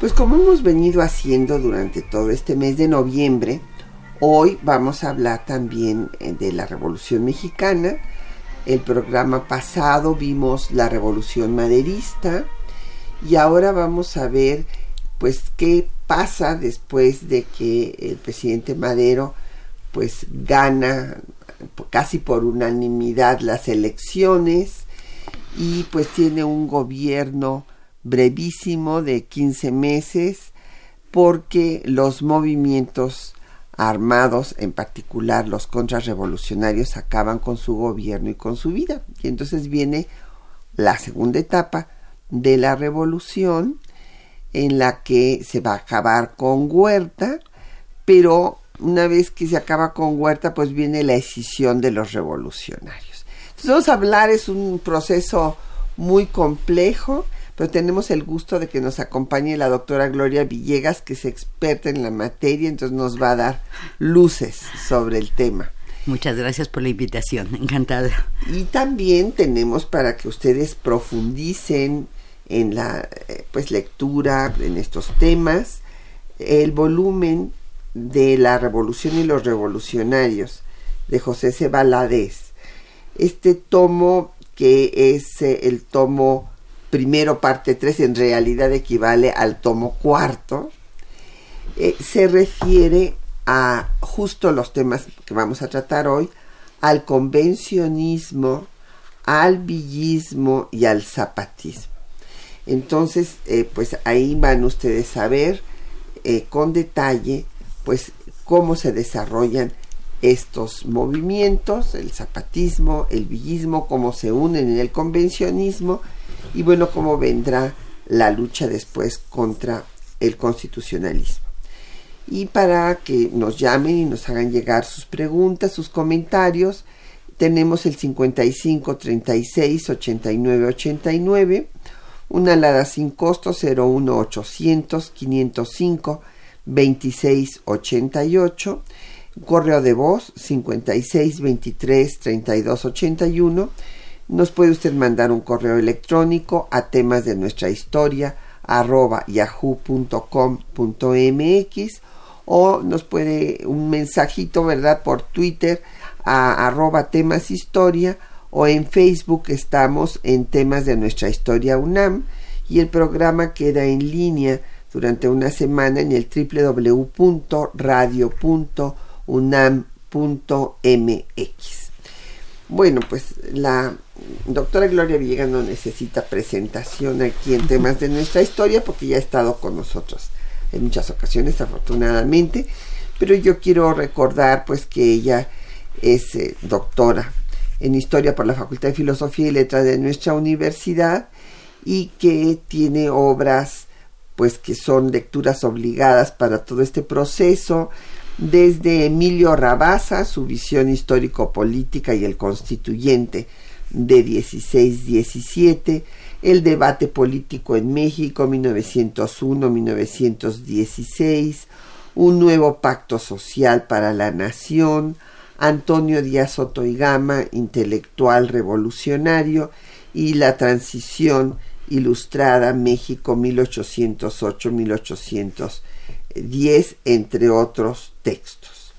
Pues como hemos venido haciendo durante todo este mes de noviembre, hoy vamos a hablar también eh, de la Revolución Mexicana. El programa pasado vimos la Revolución Maderista y ahora vamos a ver pues qué pasa después de que el presidente Madero pues gana casi por unanimidad las elecciones y pues tiene un gobierno brevísimo de 15 meses porque los movimientos armados, en particular los contrarrevolucionarios, acaban con su gobierno y con su vida. Y entonces viene la segunda etapa de la revolución en la que se va a acabar con Huerta, pero una vez que se acaba con Huerta, pues viene la escisión de los revolucionarios. Entonces vamos a hablar, es un proceso muy complejo, pero tenemos el gusto de que nos acompañe la doctora Gloria Villegas, que es experta en la materia, entonces nos va a dar luces sobre el tema. Muchas gracias por la invitación, encantada. Y también tenemos para que ustedes profundicen en la eh, pues lectura en estos temas el volumen de la revolución y los revolucionarios de José C. Este tomo que es eh, el tomo primero parte 3 en realidad equivale al tomo cuarto, eh, se refiere a justo los temas que vamos a tratar hoy, al convencionismo, al villismo y al zapatismo. Entonces, eh, pues ahí van ustedes a ver eh, con detalle, pues cómo se desarrollan estos movimientos, el zapatismo, el villismo, cómo se unen en el convencionismo y bueno, cómo vendrá la lucha después contra el constitucionalismo. Y para que nos llamen y nos hagan llegar sus preguntas, sus comentarios, tenemos el 55 36 89 89, una alada sin costo 01 800 505 26 88, correo de voz 56 23 32 81 nos puede usted mandar un correo electrónico a temas de nuestra historia arroba yahoo.com.mx o nos puede un mensajito, ¿verdad? Por Twitter a arroba temas historia o en Facebook estamos en temas de nuestra historia UNAM y el programa queda en línea durante una semana en el www.radio.unam.mx. Bueno, pues la doctora Gloria Villegas no necesita presentación aquí en temas de nuestra historia porque ya ha estado con nosotros en muchas ocasiones, afortunadamente, pero yo quiero recordar pues que ella es eh, doctora en historia por la Facultad de Filosofía y Letras de nuestra universidad y que tiene obras pues que son lecturas obligadas para todo este proceso desde Emilio Rabasa, su visión histórico-política y el constituyente de 16-17, el debate político en México 1901-1916, un nuevo pacto social para la nación, Antonio Díaz Otoigama, intelectual revolucionario, y la transición ilustrada México 1808-1810, entre otros textos.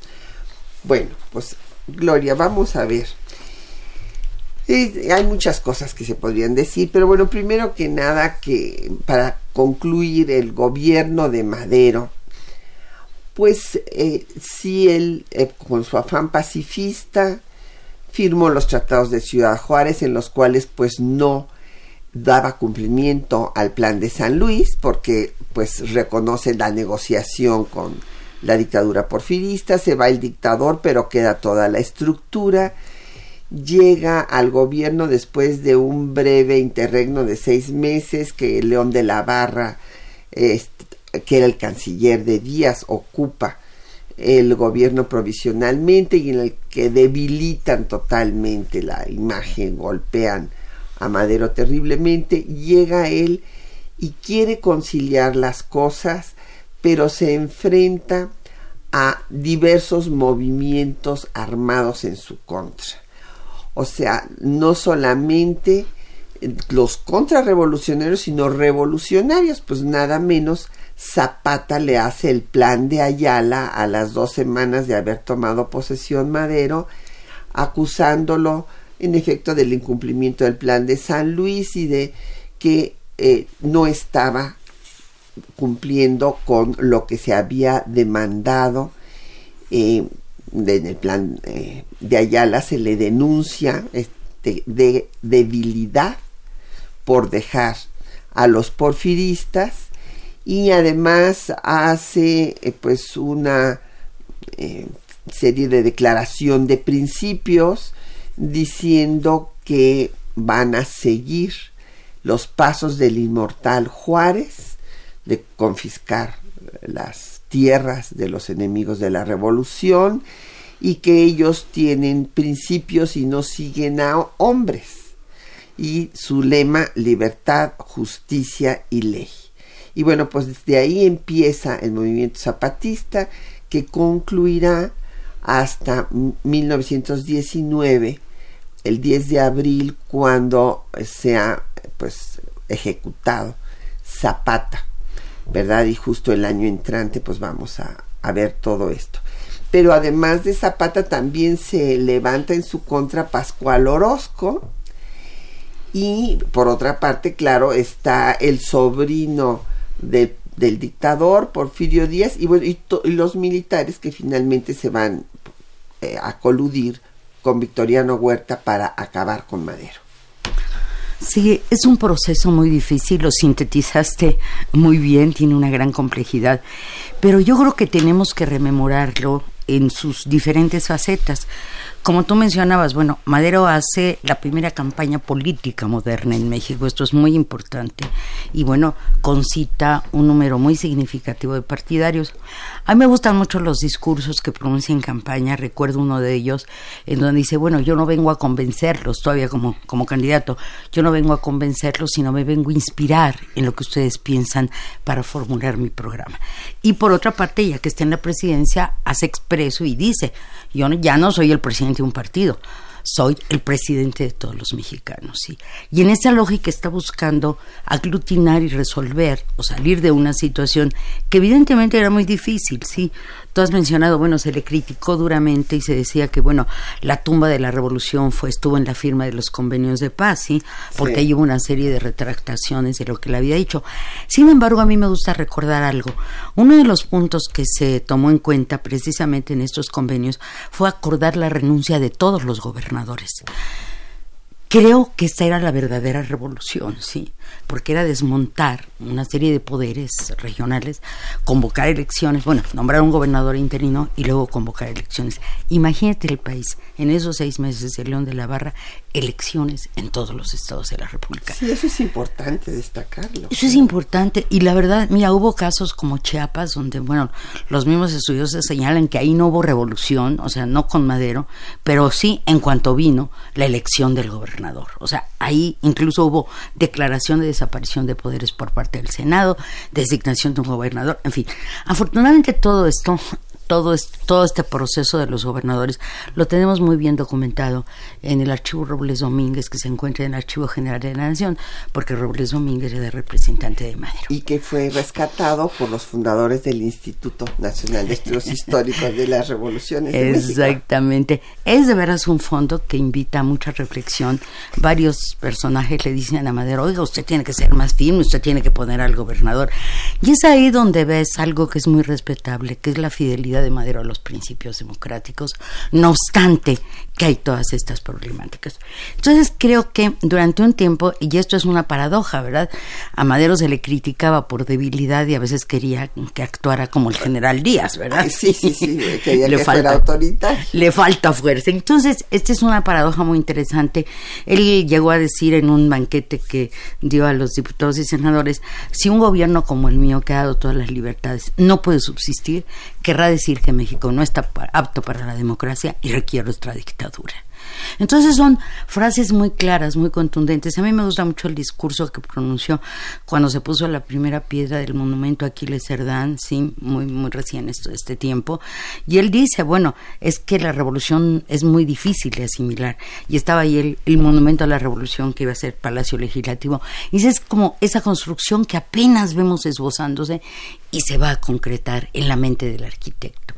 Bueno, pues Gloria, vamos a ver. hay muchas cosas que se podrían decir, pero bueno, primero que nada que para concluir el gobierno de Madero, pues eh, sí él eh, con su afán pacifista firmó los tratados de Ciudad Juárez en los cuales pues no daba cumplimiento al plan de San Luis porque pues reconoce la negociación con la dictadura porfirista, se va el dictador pero queda toda la estructura, llega al gobierno después de un breve interregno de seis meses que León de la Barra, que era el canciller de Díaz, ocupa el gobierno provisionalmente y en el que debilitan totalmente la imagen, golpean a Madero terriblemente, llega él y quiere conciliar las cosas, pero se enfrenta a diversos movimientos armados en su contra. O sea, no solamente los contrarrevolucionarios, sino revolucionarios, pues nada menos Zapata le hace el plan de Ayala a las dos semanas de haber tomado posesión Madero, acusándolo en efecto del incumplimiento del plan de San Luis y de que eh, no estaba cumpliendo con lo que se había demandado eh, en el plan eh, de Ayala se le denuncia este, de debilidad por dejar a los porfiristas y además hace pues una serie de declaración de principios diciendo que van a seguir los pasos del inmortal Juárez de confiscar las tierras de los enemigos de la revolución y que ellos tienen principios y no siguen a hombres y su lema libertad, justicia y ley. Y bueno, pues desde ahí empieza el movimiento zapatista que concluirá hasta 1919, el 10 de abril, cuando se ha pues ejecutado Zapata, ¿verdad? Y justo el año entrante pues vamos a, a ver todo esto. Pero además de Zapata también se levanta en su contra Pascual Orozco y por otra parte, claro, está el sobrino del dictador Porfirio Díaz y, bueno, y, los militares que finalmente se van eh, a coludir con Victoriano Huerta para acabar con Madero. Sí, es un proceso muy difícil, lo sintetizaste muy bien, tiene una gran complejidad, pero yo creo que tenemos que rememorarlo en sus diferentes facetas. Como tú mencionabas, bueno, Madero hace la primera campaña política moderna en México, esto es muy importante, y bueno, concita un número muy significativo de partidarios. A mí me gustan mucho los discursos que pronuncia en campaña, recuerdo uno de ellos en donde dice, bueno, yo no vengo a convencerlos todavía como, como candidato, yo no vengo a convencerlos, sino me vengo a inspirar en lo que ustedes piensan para formular mi programa. Y por otra parte, ya que está en la presidencia, hace expreso y dice, yo ya no soy el presidente de un partido, soy el presidente de todos los mexicanos, ¿sí? Y en esa lógica está buscando aglutinar y resolver o salir de una situación que evidentemente era muy difícil, ¿sí? Tú has mencionado, bueno, se le criticó duramente y se decía que, bueno, la tumba de la revolución fue, estuvo en la firma de los convenios de paz, ¿sí? Porque ahí hubo una serie de retractaciones de lo que le había dicho. Sin embargo, a mí me gusta recordar algo. Uno de los puntos que se tomó en cuenta precisamente en estos convenios fue acordar la renuncia de todos los gobernadores. Creo que esta era la verdadera revolución, sí porque era desmontar una serie de poderes regionales, convocar elecciones, bueno, nombrar un gobernador interino y luego convocar elecciones. Imagínate el país, en esos seis meses de León de la Barra, elecciones en todos los estados de la República. Sí, eso es importante destacarlo. Eso es importante y la verdad, mira, hubo casos como Chiapas donde, bueno, los mismos estudiosos señalan que ahí no hubo revolución, o sea, no con Madero, pero sí en cuanto vino la elección del gobernador. O sea, ahí incluso hubo declaración de desaparición de poderes por parte del Senado, designación de un gobernador, en fin. Afortunadamente todo esto todo, todo este proceso de los gobernadores lo tenemos muy bien documentado en el archivo Robles Domínguez que se encuentra en el Archivo General de la Nación, porque Robles Domínguez era representante de Madero. Y que fue rescatado por los fundadores del Instituto Nacional de Estudios Históricos de las Revoluciones. Exactamente. Es de veras un fondo que invita a mucha reflexión. Varios personajes le dicen a Madero, oiga, usted tiene que ser más firme, usted tiene que poner al gobernador. Y es ahí donde ves algo que es muy respetable, que es la fidelidad de Madero a los principios democráticos, no obstante que hay todas estas problemáticas. Entonces creo que durante un tiempo, y esto es una paradoja, ¿verdad? A Madero se le criticaba por debilidad y a veces quería que actuara como el general Díaz, ¿verdad? Sí, sí, sí, quería le que falta, autoritario. Le falta fuerza. Entonces, esta es una paradoja muy interesante. Él llegó a decir en un banquete que dio a los diputados y senadores, si un gobierno como el mío, que ha dado todas las libertades, no puede subsistir, querrá decir que México no está apto para la democracia y requiere nuestra dictadura. Entonces son frases muy claras, muy contundentes. A mí me gusta mucho el discurso que pronunció cuando se puso la primera piedra del monumento a Aquiles Cerdán, sí, muy, muy recién esto, este tiempo. Y él dice, bueno, es que la revolución es muy difícil de asimilar. Y estaba ahí el, el monumento a la revolución que iba a ser Palacio Legislativo. Y es como esa construcción que apenas vemos esbozándose y se va a concretar en la mente del arquitecto.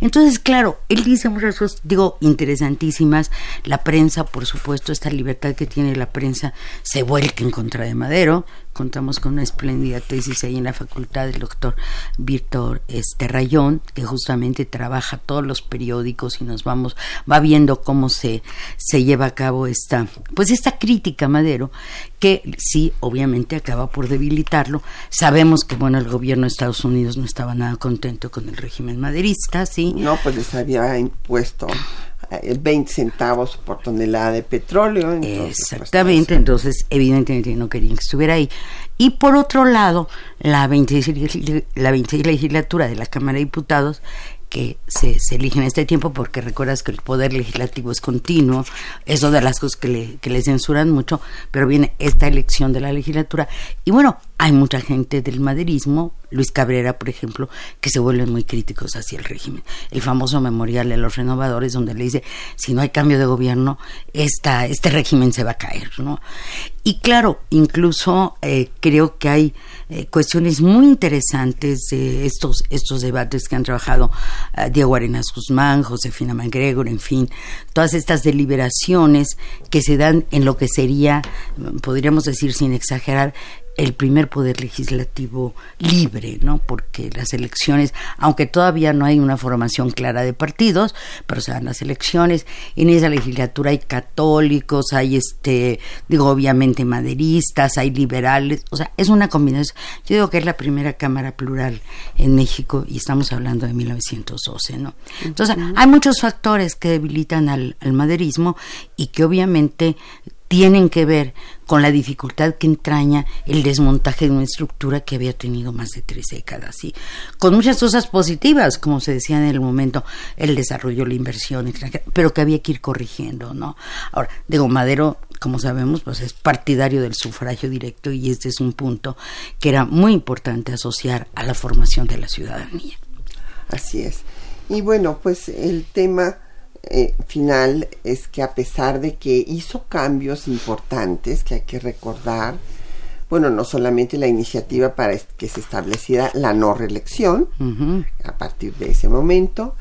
Entonces, claro, él dice muchas cosas, digo, interesantísimas. La prensa, por supuesto, esta libertad que tiene la prensa se vuelca en contra de Madero contamos con una espléndida tesis ahí en la facultad del doctor Víctor este, Rayón, que justamente trabaja todos los periódicos y nos vamos, va viendo cómo se, se lleva a cabo esta, pues esta crítica Madero, que sí, obviamente acaba por debilitarlo. Sabemos que, bueno, el gobierno de Estados Unidos no estaba nada contento con el régimen maderista, sí. No, pues les había impuesto 20 centavos por tonelada de petróleo. Pues, Exactamente, entonces evidentemente no querían que estuviera ahí. Y por otro lado, la 26, la 26 legislatura de la Cámara de Diputados que se, se elige en este tiempo, porque recuerdas que el poder legislativo es continuo, es una de las cosas que le, que le censuran mucho, pero viene esta elección de la legislatura. Y bueno, hay mucha gente del maderismo, Luis Cabrera, por ejemplo, que se vuelven muy críticos hacia el régimen. El famoso memorial de los renovadores, donde le dice, si no hay cambio de gobierno, esta, este régimen se va a caer, ¿no? Y claro, incluso eh, creo que hay eh, cuestiones muy interesantes de estos, estos debates que han trabajado eh, Diego Arenas Guzmán, Josefina Mangregor, en fin, todas estas deliberaciones que se dan en lo que sería, podríamos decir sin exagerar, el primer poder legislativo libre, ¿no? Porque las elecciones, aunque todavía no hay una formación clara de partidos, pero se dan las elecciones, en esa legislatura hay católicos, hay este, digo, obviamente maderistas, hay liberales, o sea, es una combinación. Yo digo que es la primera cámara plural en México y estamos hablando de 1912, ¿no? Entonces, hay muchos factores que debilitan al, al maderismo y que obviamente tienen que ver con la dificultad que entraña el desmontaje de una estructura que había tenido más de tres décadas, y con muchas cosas positivas, como se decía en el momento, el desarrollo, la inversión pero que había que ir corrigiendo, ¿no? Ahora, digo, Madero, como sabemos, pues es partidario del sufragio directo y este es un punto que era muy importante asociar a la formación de la ciudadanía. Así es. Y bueno, pues el tema eh, final es que a pesar de que hizo cambios importantes que hay que recordar, bueno, no solamente la iniciativa para que se estableciera la no reelección a partir de ese momento,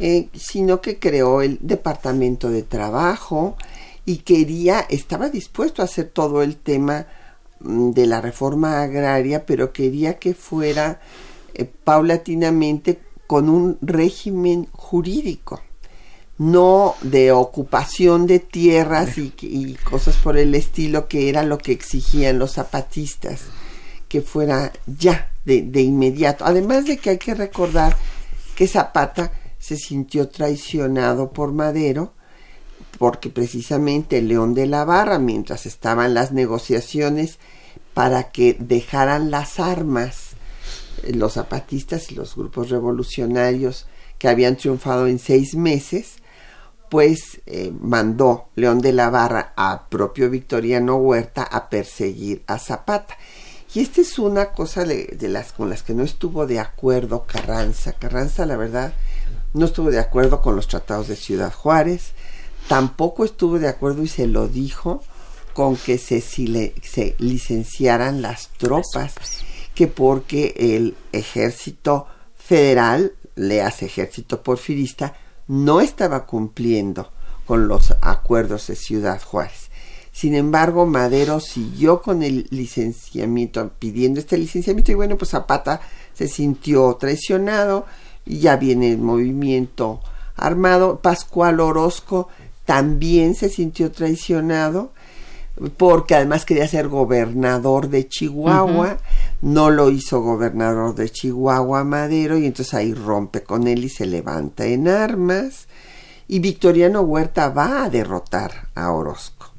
eh, sino que creó el Departamento de Trabajo y quería, estaba dispuesto a hacer todo el tema mm, de la reforma agraria, pero quería que fuera eh, paulatinamente con un régimen jurídico no de ocupación de tierras y, cosas por el estilo que era lo que exigían los zapatistas, que fuera ya, de, de inmediato. Además de que hay que recordar que Zapata se sintió traicionado por Madero, porque precisamente León de la Barra, mientras estaban las negociaciones para que dejaran las armas eh, los zapatistas y los grupos revolucionarios que habían triunfado en seis meses, pues eh, mandó León de la Barra a propio Victoriano Huerta a perseguir a Zapata. Y esta es una cosa de, las con las que no estuvo de acuerdo Carranza. Carranza, la verdad, no estuvo de acuerdo con los tratados de Ciudad Juárez, tampoco estuvo de acuerdo y se lo dijo con que se, se licenciaran las tropas, que porque el ejército federal, le hace ejército porfirista, no estaba cumpliendo con los acuerdos de Ciudad Juárez. Sin embargo, Madero siguió con el licenciamiento, pidiendo este licenciamiento, y bueno, pues Zapata se sintió traicionado, y ya viene el movimiento armado. Pascual Orozco también se sintió traicionado, porque además quería ser gobernador de Chihuahua, no lo hizo gobernador de Chihuahua Madero, y entonces ahí rompe con él y se levanta en armas y Victoriano Huerta va a derrotar a Orozco.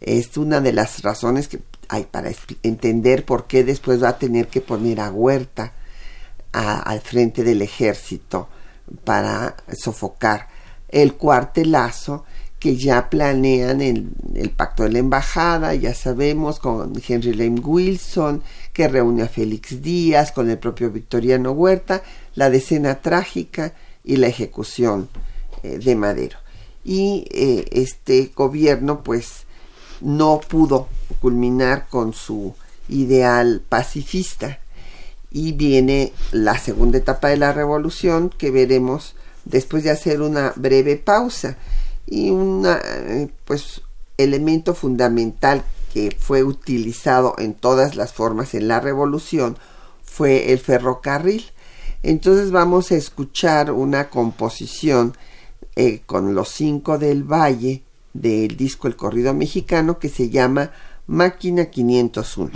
Es una de las razones que hay para entender por qué después va a tener que poner a Huerta al frente del ejército para sofocar el cuartelazo que ya planean el pacto de la embajada, ya sabemos, con Henry Lane Wilson, que reúne a Félix Díaz, con el propio Victoriano Huerta, la decena trágica y la ejecución eh, de Madero. Y eh, este gobierno pues no pudo culminar con su ideal pacifista y viene la segunda etapa de la revolución que veremos después de hacer una breve pausa y un eh, pues elemento fundamental que fue utilizado en todas las formas en la revolución fue el ferrocarril. Entonces vamos a escuchar una composición eh, con los cinco del Valle del disco El Corrido Mexicano que se llama Máquina 501.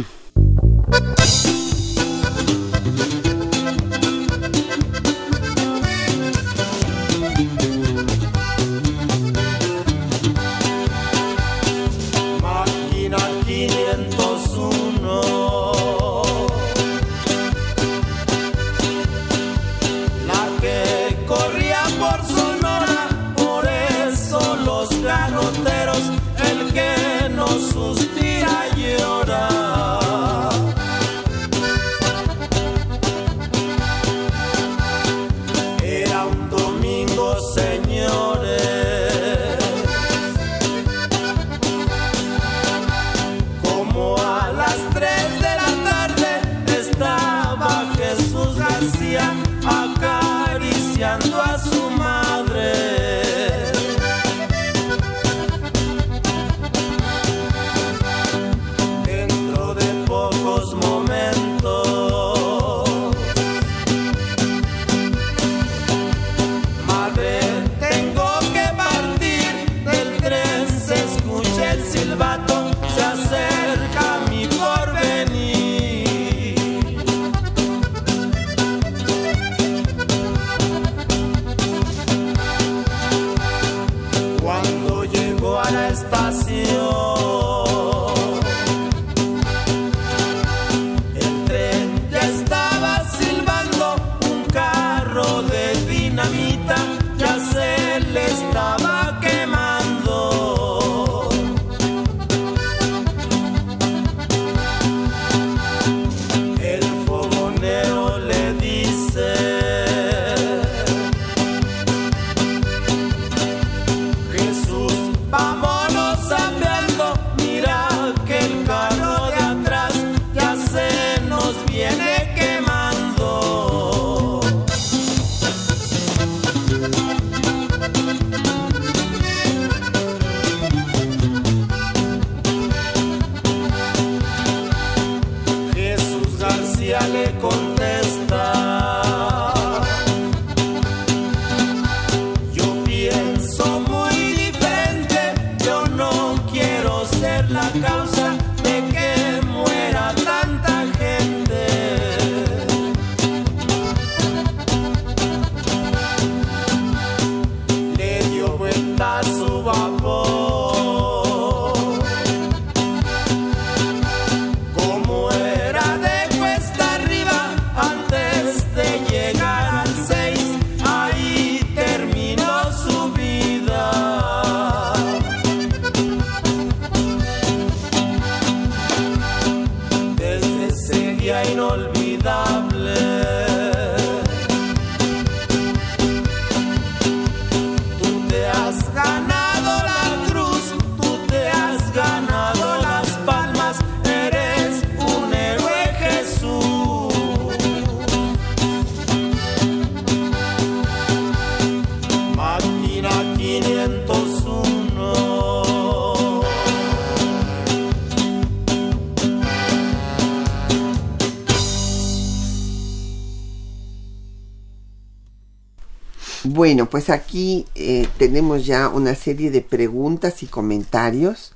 Bueno, pues aquí eh, tenemos ya una serie de preguntas y comentarios.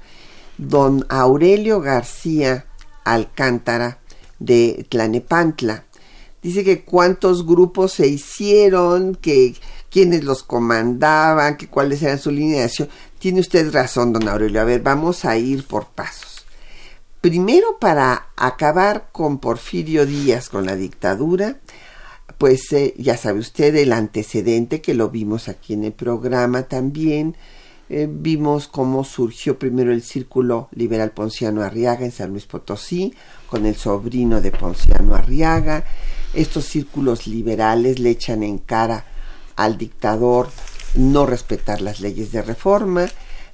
Don Aurelio García Alcántara de Tlanepantla dice que cuántos grupos se hicieron, que quiénes los comandaban, que cuáles eran su acción. Tiene usted razón, don Aurelio. A ver, vamos a ir por pasos. Primero, para acabar con Porfirio Díaz, con la dictadura, pues eh, ya sabe usted el antecedente que lo vimos aquí en el programa también. Eh, vimos cómo surgió primero el Círculo Liberal Ponciano Arriaga en San Luis Potosí, con el sobrino de Ponciano Arriaga. Estos círculos liberales le echan en cara al dictador no respetar las leyes de reforma.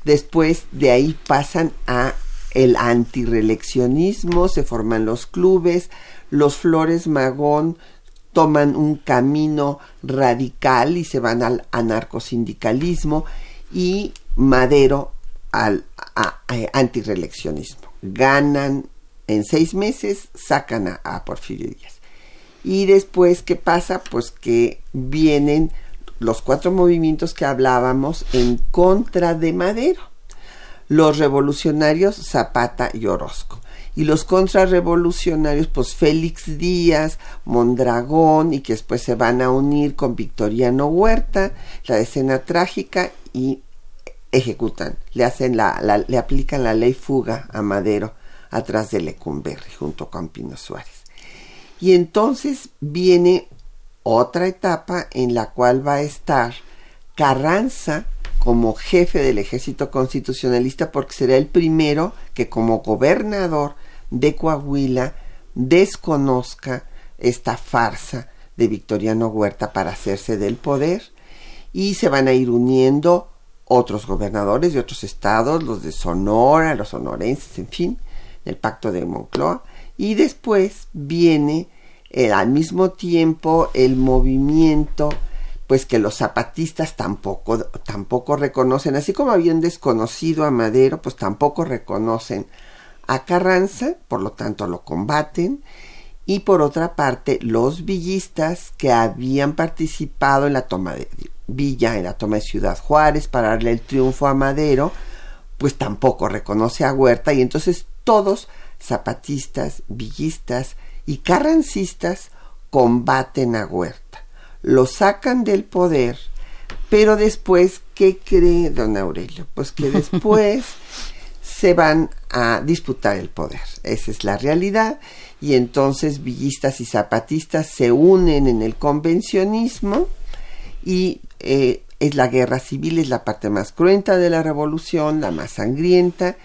Después de ahí pasan a el se forman los clubes, los Flores Magón toman un camino radical y se van al anarcosindicalismo y Madero al antireleccionismo. Ganan en seis meses, sacan a, a Porfirio Díaz. Y después, ¿qué pasa? Pues que vienen los cuatro movimientos que hablábamos en contra de Madero. Los revolucionarios Zapata y Orozco. Y los contrarrevolucionarios, pues Félix Díaz, Mondragón, y que después se van a unir con Victoriano Huerta, la escena trágica, y ejecutan, le hacen la, le aplican la ley fuga a Madero atrás de Lecumberri junto con Pino Suárez. Y entonces viene otra etapa en la cual va a estar Carranza como jefe del ejército constitucionalista porque será el primero que como gobernador de Coahuila desconozca esta farsa de Victoriano Huerta para hacerse del poder y se van a ir uniendo otros gobernadores de otros estados, los de Sonora, los sonorenses, en fin, el pacto de Moncloa y después viene eh, al mismo tiempo el movimiento pues que los zapatistas tampoco, tampoco reconocen, así como habían desconocido a Madero, pues tampoco reconocen a Carranza, por lo tanto lo combaten, y por otra parte los villistas que habían participado en la toma de Villa, en la toma de Ciudad Juárez para darle el triunfo a Madero, pues tampoco reconoce a Huerta y entonces todos zapatistas, villistas y carrancistas combaten a Huerta, lo sacan del poder, pero después, ¿qué cree don Aurelio? Pues que después se van a disputar el poder. Esa es la realidad. Y entonces villistas y zapatistas se unen en el convencionismo y eh, es la guerra civil, es la parte más cruenta de la revolución, la más sangrienta,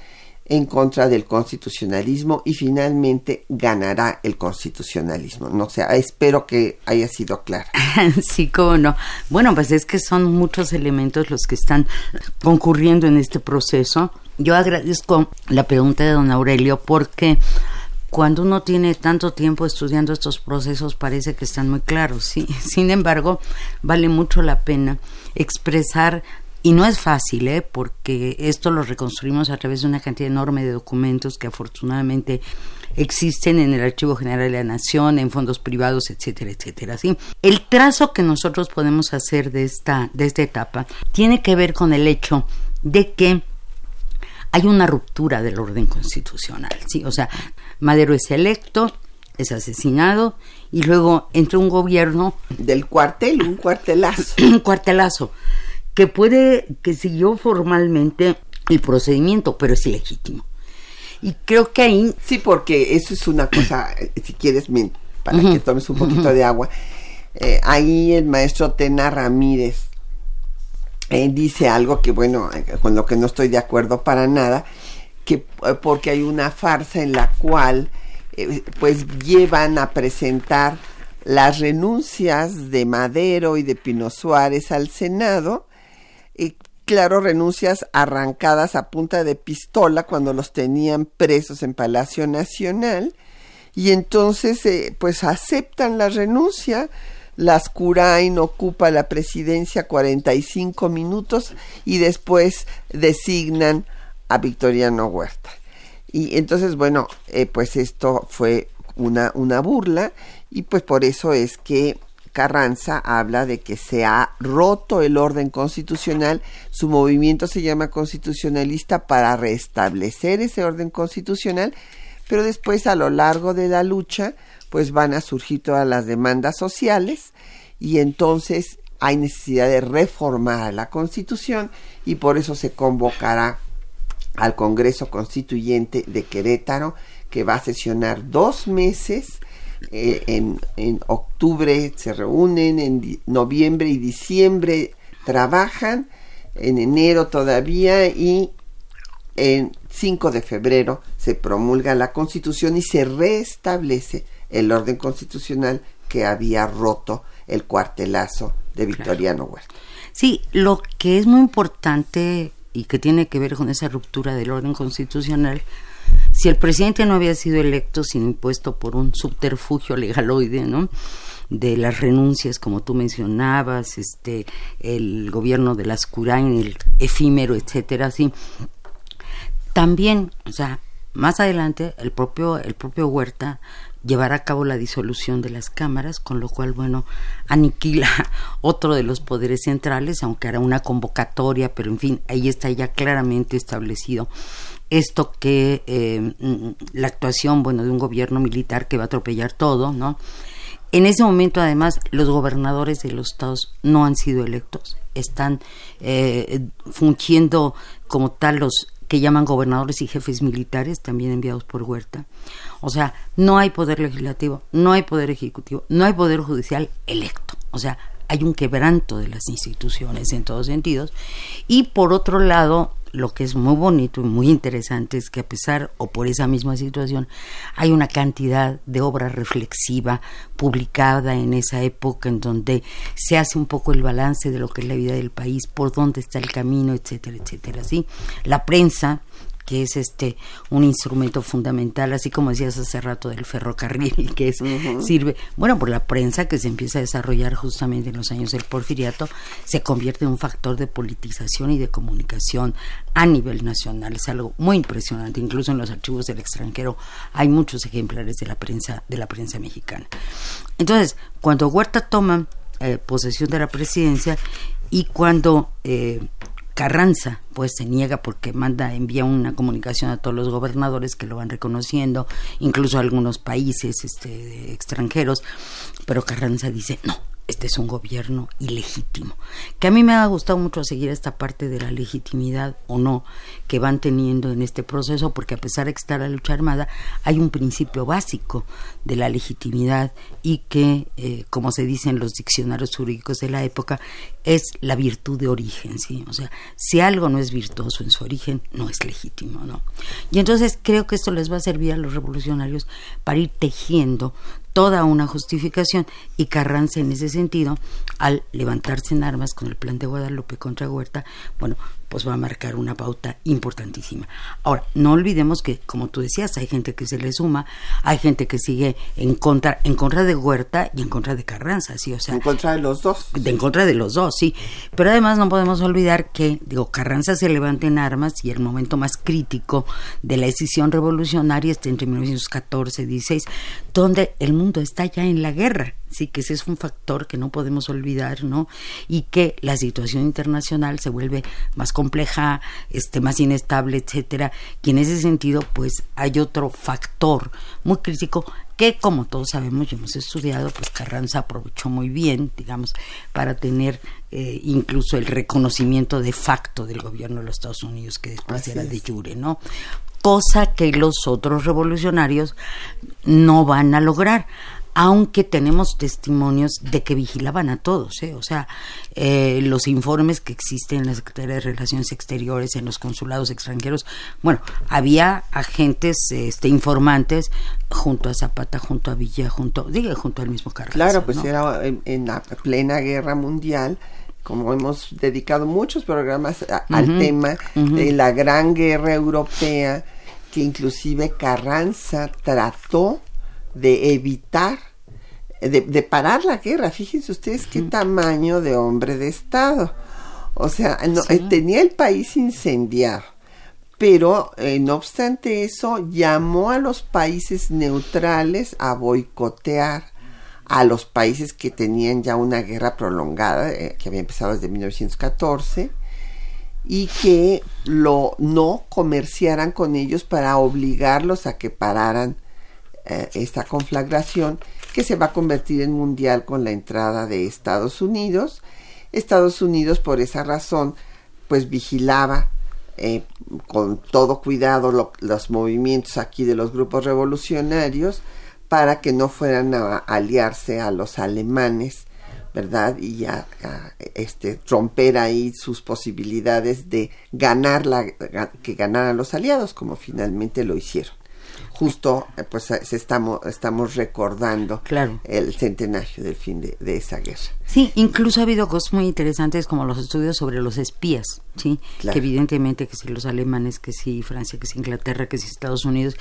en contra del constitucionalismo y finalmente ganará el constitucionalismo. No sé, espero que haya sido claro. sí, cómo no. Bueno, pues es que son muchos elementos los que están concurriendo en este proceso. Yo agradezco la pregunta de don Aurelio porque cuando uno tiene tanto tiempo estudiando estos procesos parece que están muy claros, ¿sí? Sin embargo, vale mucho la pena expresar y no es fácil, ¿eh? porque esto lo reconstruimos a través de una cantidad enorme de documentos que afortunadamente existen en el Archivo General de la Nación, en fondos privados, etcétera, etcétera. El trazo que nosotros podemos hacer de esta, de esta etapa tiene que ver con el hecho de que hay una ruptura del orden constitucional. ¿sí? O sea, Madero es electo, es asesinado y luego entra un gobierno. Del cuartel, un cuartelazo. un cuartelazo que puede, que siguió formalmente el procedimiento, pero es ilegítimo. Y creo que ahí... Sí, porque eso es una cosa, eh, si quieres, para que tomes un poquito de agua. Eh, ahí el maestro Tena Ramírez eh, dice algo que, bueno, con lo que no estoy de acuerdo para nada, que porque hay una farsa en la cual, pues, llevan a presentar las renuncias de Madero y de Pino Suárez al Senado, y claro, renuncias arrancadas a punta de pistola cuando los tenían presos en Palacio Nacional y entonces eh, pues aceptan la renuncia. Lascurain ocupa la presidencia 45 minutos y después designan a Victoriano Huerta. Y entonces, bueno, eh, pues esto fue una, una burla y pues por eso es que Carranza habla de que se ha roto el orden constitucional, su movimiento se llama constitucionalista para restablecer ese orden constitucional, pero después a lo largo de la lucha pues van a surgir todas las demandas sociales y entonces hay necesidad de reformar la constitución y por eso se convocará al Congreso Constituyente de Querétaro que va a sesionar dos meses eh, en, en, octubre se reúnen, en noviembre y diciembre trabajan, en enero todavía y en 5 de febrero se promulga la constitución y se restablece el orden constitucional que había roto el cuartelazo de Victoriano Huerta. Sí, lo que es muy importante y que tiene que ver con esa ruptura del orden constitucional si el presidente no había sido electo sino impuesto por un subterfugio legaloide, ¿no? de las renuncias, como tú mencionabas, este, el gobierno de las Curain, el efímero, etcétera, así. También, o sea, más adelante el propio, el propio Huerta llevará a cabo la disolución de las cámaras, con lo cual, bueno, aniquila otro de los poderes centrales, aunque hará una convocatoria, pero en fin, ahí está ya claramente establecido esto que eh, la actuación, bueno, de un gobierno militar que va a atropellar todo, ¿no? En ese momento, además, los gobernadores de los estados no han sido electos, están eh, fungiendo como tal los que llaman gobernadores y jefes militares, también enviados por Huerta. O sea, no hay poder legislativo, no hay poder ejecutivo, no hay poder judicial electo. O sea, hay un quebranto de las instituciones en todos sentidos. Y por otro lado, lo que es muy bonito y muy interesante es que a pesar o por esa misma situación hay una cantidad de obra reflexiva publicada en esa época en donde se hace un poco el balance de lo que es la vida del país, por dónde está el camino, etcétera, etcétera. ¿sí? La prensa que es este un instrumento fundamental, así como decías hace rato del ferrocarril, que es, sirve, bueno, por la prensa que se empieza a desarrollar justamente en los años del porfiriato, se convierte en un factor de politización y de comunicación a nivel nacional. Es algo muy impresionante, incluso en los archivos del extranjero hay muchos ejemplares de la prensa, de la prensa mexicana. Entonces, cuando Huerta toma eh, posesión de la presidencia y cuando eh, Carranza pues se niega porque manda, envía una comunicación a todos los gobernadores que lo van reconociendo, incluso a algunos países este, extranjeros, pero Carranza dice, no, este es un gobierno ilegítimo. Que a mí me ha gustado mucho seguir esta parte de la legitimidad o no que van teniendo en este proceso, porque a pesar de que está la lucha armada, hay un principio básico de la legitimidad y que, eh, como se dice en los diccionarios jurídicos de la época, es la virtud de origen, ¿sí? O sea, si algo no es virtuoso en su origen, no es legítimo, ¿no? Y entonces creo que esto les va a servir a los revolucionarios para ir tejiendo toda una justificación y Carranza en ese sentido, al levantarse en armas con el plan de Guadalupe contra Huerta, bueno, pues va a marcar una pauta importantísima. Ahora, no olvidemos que, como tú decías, hay gente que se le suma, hay gente que sigue en contra, en contra de Huerta y en contra de Carranza, sí, o sea. En contra de los dos. en contra de los dos, sí. Pero además no podemos olvidar que, digo, Carranza se levanta en armas y el momento más crítico de la decisión revolucionaria está entre 1914 y 16, donde el mundo está ya en la guerra sí que ese es un factor que no podemos olvidar, ¿no? Y que la situación internacional se vuelve más compleja, este, más inestable, etcétera. Y en ese sentido, pues hay otro factor muy crítico que como todos sabemos y hemos estudiado, pues Carranza aprovechó muy bien, digamos, para tener eh, incluso el reconocimiento de facto del gobierno de los Estados Unidos, que después era de jure, ¿no? Cosa que los otros revolucionarios no van a lograr aunque tenemos testimonios de que vigilaban a todos, ¿eh? o sea, eh, los informes que existen en la Secretaría de Relaciones Exteriores, en los consulados extranjeros, bueno, había agentes, este, informantes junto a Zapata, junto a Villa, junto, diga, junto al mismo Carranza. Claro, pues era en, la plena guerra mundial, como hemos dedicado muchos programas al tema de la gran guerra europea, que inclusive Carranza trató de evitar, de, parar la guerra. Fíjense ustedes qué tamaño de hombre de Estado. O sea, eh, tenía el país incendiado. Pero, eh, no obstante eso, llamó a los países neutrales a boicotear a los países que tenían ya una guerra prolongada, eh, que había empezado desde 1914, y que lo no comerciaran con ellos para obligarlos a que pararan eh, esta conflagración que se va a convertir en mundial con la entrada de Estados Unidos. Estados Unidos por esa razón pues vigilaba eh, con todo cuidado los movimientos aquí de los grupos revolucionarios para que no fueran a aliarse a los alemanes, ¿verdad? Y ya este, romper ahí sus posibilidades de ganar la, que ganaran los aliados, como finalmente lo hicieron justo eh, pues estamos, estamos recordando el centenario del fin de, esa guerra. Sí, incluso ha habido cosas muy interesantes como los estudios sobre los espías, sí, que evidentemente que si los alemanes, que si Francia, que si Inglaterra, que si Estados Unidos,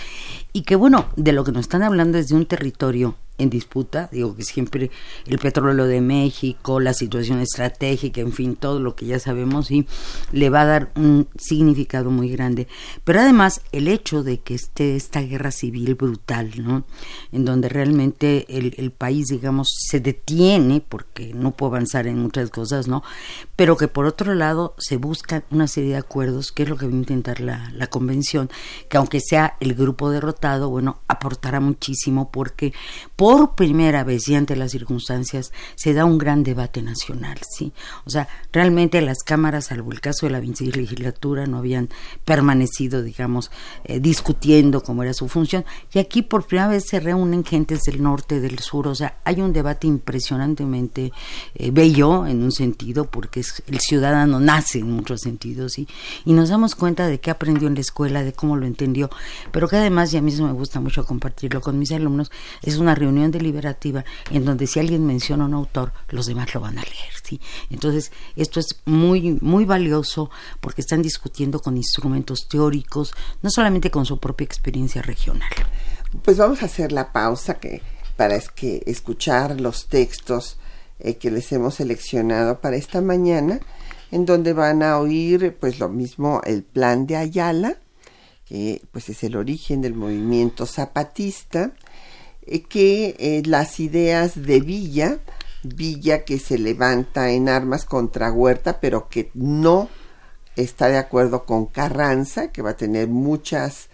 y que bueno, de lo que nos están hablando es de un territorio en disputa, digo que siempre el petróleo de México, la situación estratégica, en fin, todo lo que ya sabemos y le va a dar un significado muy grande. Pero además el hecho de que esté esta guerra civil brutal, ¿no? En donde realmente el, el país, digamos, se detiene porque no puede avanzar en muchas cosas, ¿no? Pero que por otro lado se buscan una serie de acuerdos, que es lo que va a intentar la, la convención, que aunque sea el grupo derrotado, bueno, aportará muchísimo porque por primera vez y ante las circunstancias se da un gran debate nacional, ¿sí? O sea, realmente las cámaras, salvo el caso de la legislatura, no habían permanecido, digamos, eh, discutiendo cómo era su función. Y aquí por primera vez se reúnen gentes del norte, del sur, o sea, hay un debate impresionantemente eh, bello en un sentido, porque es, el ciudadano nace en muchos sentidos, ¿sí? Y nos damos cuenta de qué aprendió en la escuela, de cómo lo entendió, pero que además, y a mí me gusta mucho compartirlo con mis alumnos, es una reunión deliberativa en donde si alguien menciona un autor, los demás lo van a leer, ¿sí? Entonces, esto es muy, muy valioso porque están discutiendo con instrumentos teóricos, no solamente con su propia experiencia regional. Pues vamos a hacer la pausa que para es que escuchar los textos eh, que les hemos seleccionado para esta mañana, en donde van a oír pues lo mismo el plan de Ayala, que pues es el origen del movimiento zapatista, eh, que eh, las ideas de Villa, Villa que se levanta en armas contra Huerta, pero que no está de acuerdo con Carranza, que va a tener muchas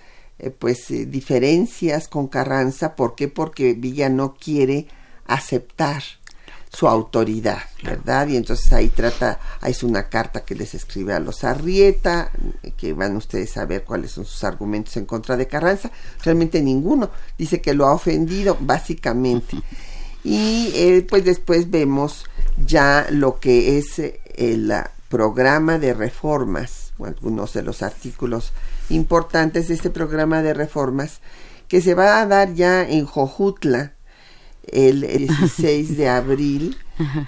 pues diferencias con Carranza, ¿por qué? Porque Villa no quiere aceptar su autoridad, ¿verdad? Y entonces ahí trata, es una carta que les escribe a los Arrieta, que van ustedes a ver cuáles son sus argumentos en contra de Carranza, realmente ninguno, dice que lo ha ofendido, básicamente. Y eh, pues después vemos ya lo que es eh, el programa de reformas, o algunos de los artículos importantes de este programa de reformas, que se va a dar ya en Jojutla, el 16 de abril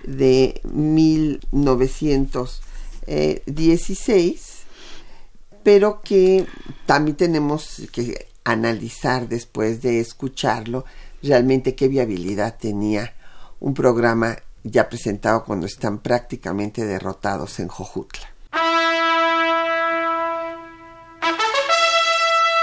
de 1916, pero que también tenemos que analizar después de escucharlo realmente qué viabilidad tenía un programa ya presentado cuando están prácticamente derrotados en Jojutla.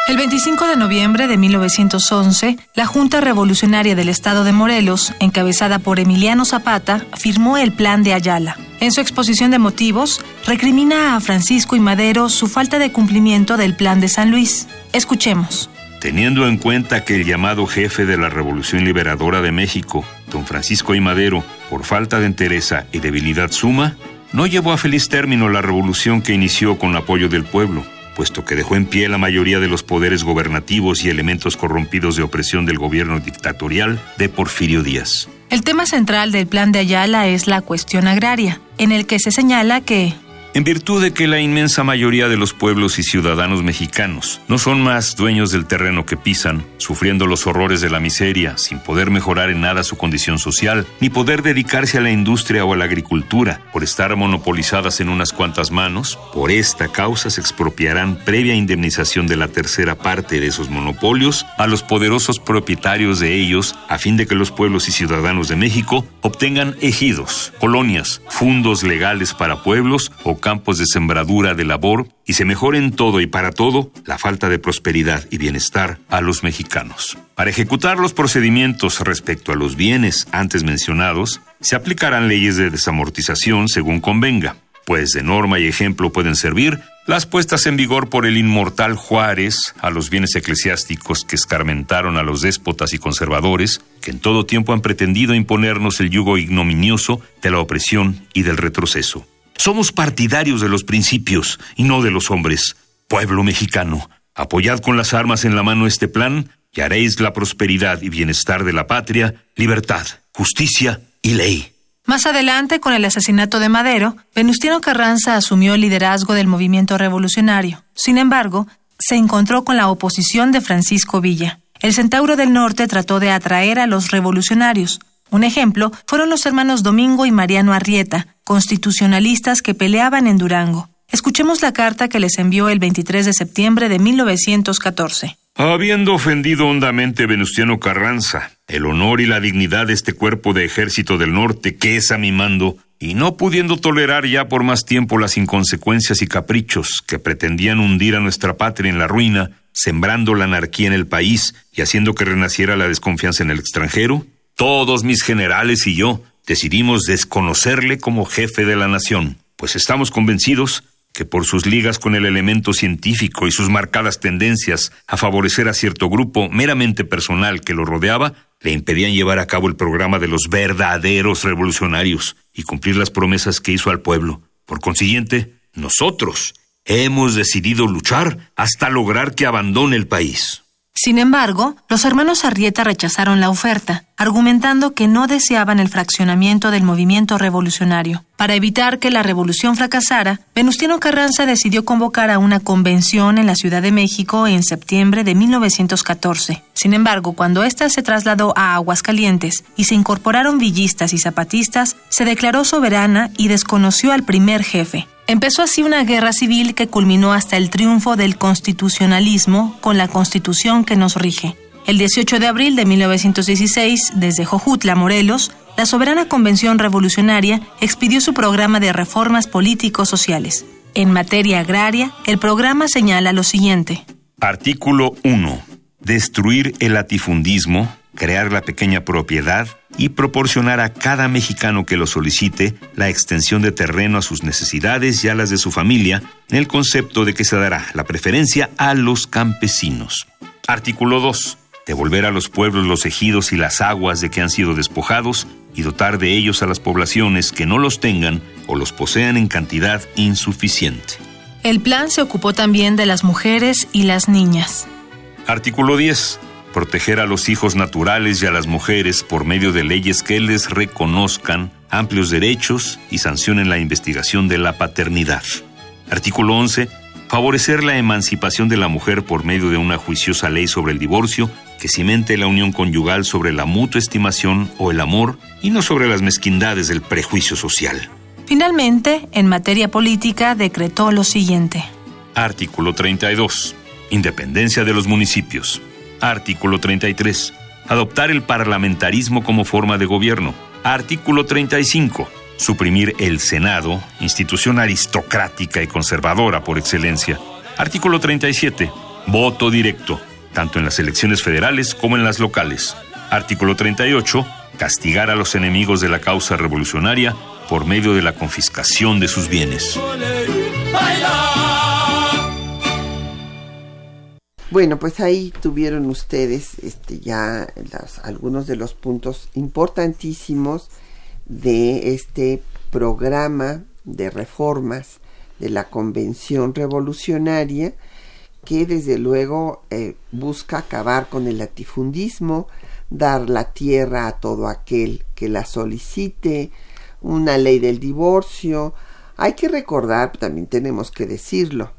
El 25 de noviembre de 1911, la Junta Revolucionaria del Estado de Morelos, encabezada por Emiliano Zapata, firmó el Plan de Ayala. En su exposición de motivos, recrimina a Francisco y Madero su falta de cumplimiento del Plan de San Luis. Escuchemos. Teniendo en cuenta que el llamado jefe de la Revolución Liberadora de México, don Francisco y Madero, por falta de entereza y debilidad suma, no llevó a feliz término la revolución que inició con apoyo del pueblo, puesto que dejó en pie la mayoría de los poderes gobernativos y elementos corrompidos de opresión del gobierno dictatorial de Porfirio Díaz. El tema central del plan de Ayala es la cuestión agraria, en el que se señala que en virtud de que la inmensa mayoría de los pueblos y ciudadanos mexicanos no son más dueños del terreno que pisan, sufriendo los horrores de la miseria, sin poder mejorar en nada su condición social, ni poder dedicarse a la industria o a la agricultura, por estar monopolizadas en unas cuantas manos, por esta causa se expropiarán previa indemnización de la tercera parte de esos monopolios a los poderosos propietarios de ellos, a fin de que los pueblos y ciudadanos de México obtengan ejidos, colonias, fundos legales para pueblos o campos de sembradura, de labor, y se mejore en todo y para todo la falta de prosperidad y bienestar a los mexicanos. Para ejecutar los procedimientos respecto a los bienes antes mencionados, se aplicarán leyes de desamortización según convenga, pues de norma y ejemplo pueden servir las puestas en vigor por el inmortal Juárez a los bienes eclesiásticos que escarmentaron a los déspotas y conservadores, que en todo tiempo han pretendido imponernos el yugo ignominioso de la opresión y del retroceso. Somos partidarios de los principios y no de los hombres. Pueblo mexicano, apoyad con las armas en la mano este plan y haréis la prosperidad y bienestar de la patria, libertad, justicia y ley. Más adelante, con el asesinato de Madero, Venustiano Carranza asumió el liderazgo del movimiento revolucionario. Sin embargo, se encontró con la oposición de Francisco Villa. El Centauro del Norte trató de atraer a los revolucionarios. Un ejemplo fueron los hermanos Domingo y Mariano Arrieta, constitucionalistas que peleaban en Durango. Escuchemos la carta que les envió el 23 de septiembre de 1914. Habiendo ofendido hondamente Venustiano Carranza, el honor y la dignidad de este cuerpo de ejército del norte que es a mi mando, y no pudiendo tolerar ya por más tiempo las inconsecuencias y caprichos que pretendían hundir a nuestra patria en la ruina, sembrando la anarquía en el país y haciendo que renaciera la desconfianza en el extranjero, todos mis generales y yo decidimos desconocerle como jefe de la nación, pues estamos convencidos que por sus ligas con el elemento científico y sus marcadas tendencias a favorecer a cierto grupo meramente personal que lo rodeaba, le impedían llevar a cabo el programa de los verdaderos revolucionarios y cumplir las promesas que hizo al pueblo. Por consiguiente, nosotros hemos decidido luchar hasta lograr que abandone el país. Sin embargo, los hermanos Arrieta rechazaron la oferta, argumentando que no deseaban el fraccionamiento del movimiento revolucionario. Para evitar que la revolución fracasara, Venustiano Carranza decidió convocar a una convención en la Ciudad de México en septiembre de 1914. Sin embargo, cuando ésta se trasladó a Aguascalientes y se incorporaron villistas y zapatistas, se declaró soberana y desconoció al primer jefe, Empezó así una guerra civil que culminó hasta el triunfo del constitucionalismo con la constitución que nos rige. El 18 de abril de 1916, desde Jojutla, Morelos, la Soberana Convención Revolucionaria expidió su programa de reformas políticos sociales. En materia agraria, el programa señala lo siguiente. Artículo 1. Destruir el latifundismo, crear la pequeña propiedad y proporcionar a cada mexicano que lo solicite la extensión de terreno a sus necesidades y a las de su familia, en el concepto de que se dará la preferencia a los campesinos. Artículo 2. Devolver a los pueblos los ejidos y las aguas de que han sido despojados y dotar de ellos a las poblaciones que no los tengan o los posean en cantidad insuficiente. El plan se ocupó también de las mujeres y las niñas. Artículo 10 proteger a los hijos naturales y a las mujeres por medio de leyes que les reconozcan amplios derechos y sancionen la investigación de la paternidad. Artículo 11. Favorecer la emancipación de la mujer por medio de una juiciosa ley sobre el divorcio que cimente la unión conyugal sobre la mutua estimación o el amor y no sobre las mezquindades del prejuicio social. Finalmente, en materia política, decretó lo siguiente. Artículo 32. Independencia de los municipios. Artículo 33. Adoptar el parlamentarismo como forma de gobierno. Artículo 35. Suprimir el Senado, institución aristocrática y conservadora por excelencia. Artículo 37. Voto directo, tanto en las elecciones federales como en las locales. Artículo 38. Castigar a los enemigos de la causa revolucionaria por medio de la confiscación de sus bienes. Bueno, pues ahí tuvieron ustedes este, ya algunos de los puntos importantísimos de este programa de reformas de la Convención Revolucionaria que desde luego eh, busca acabar con el latifundismo, dar la tierra a todo aquel que la solicite, una ley del divorcio. Hay que recordar, también tenemos que decirlo,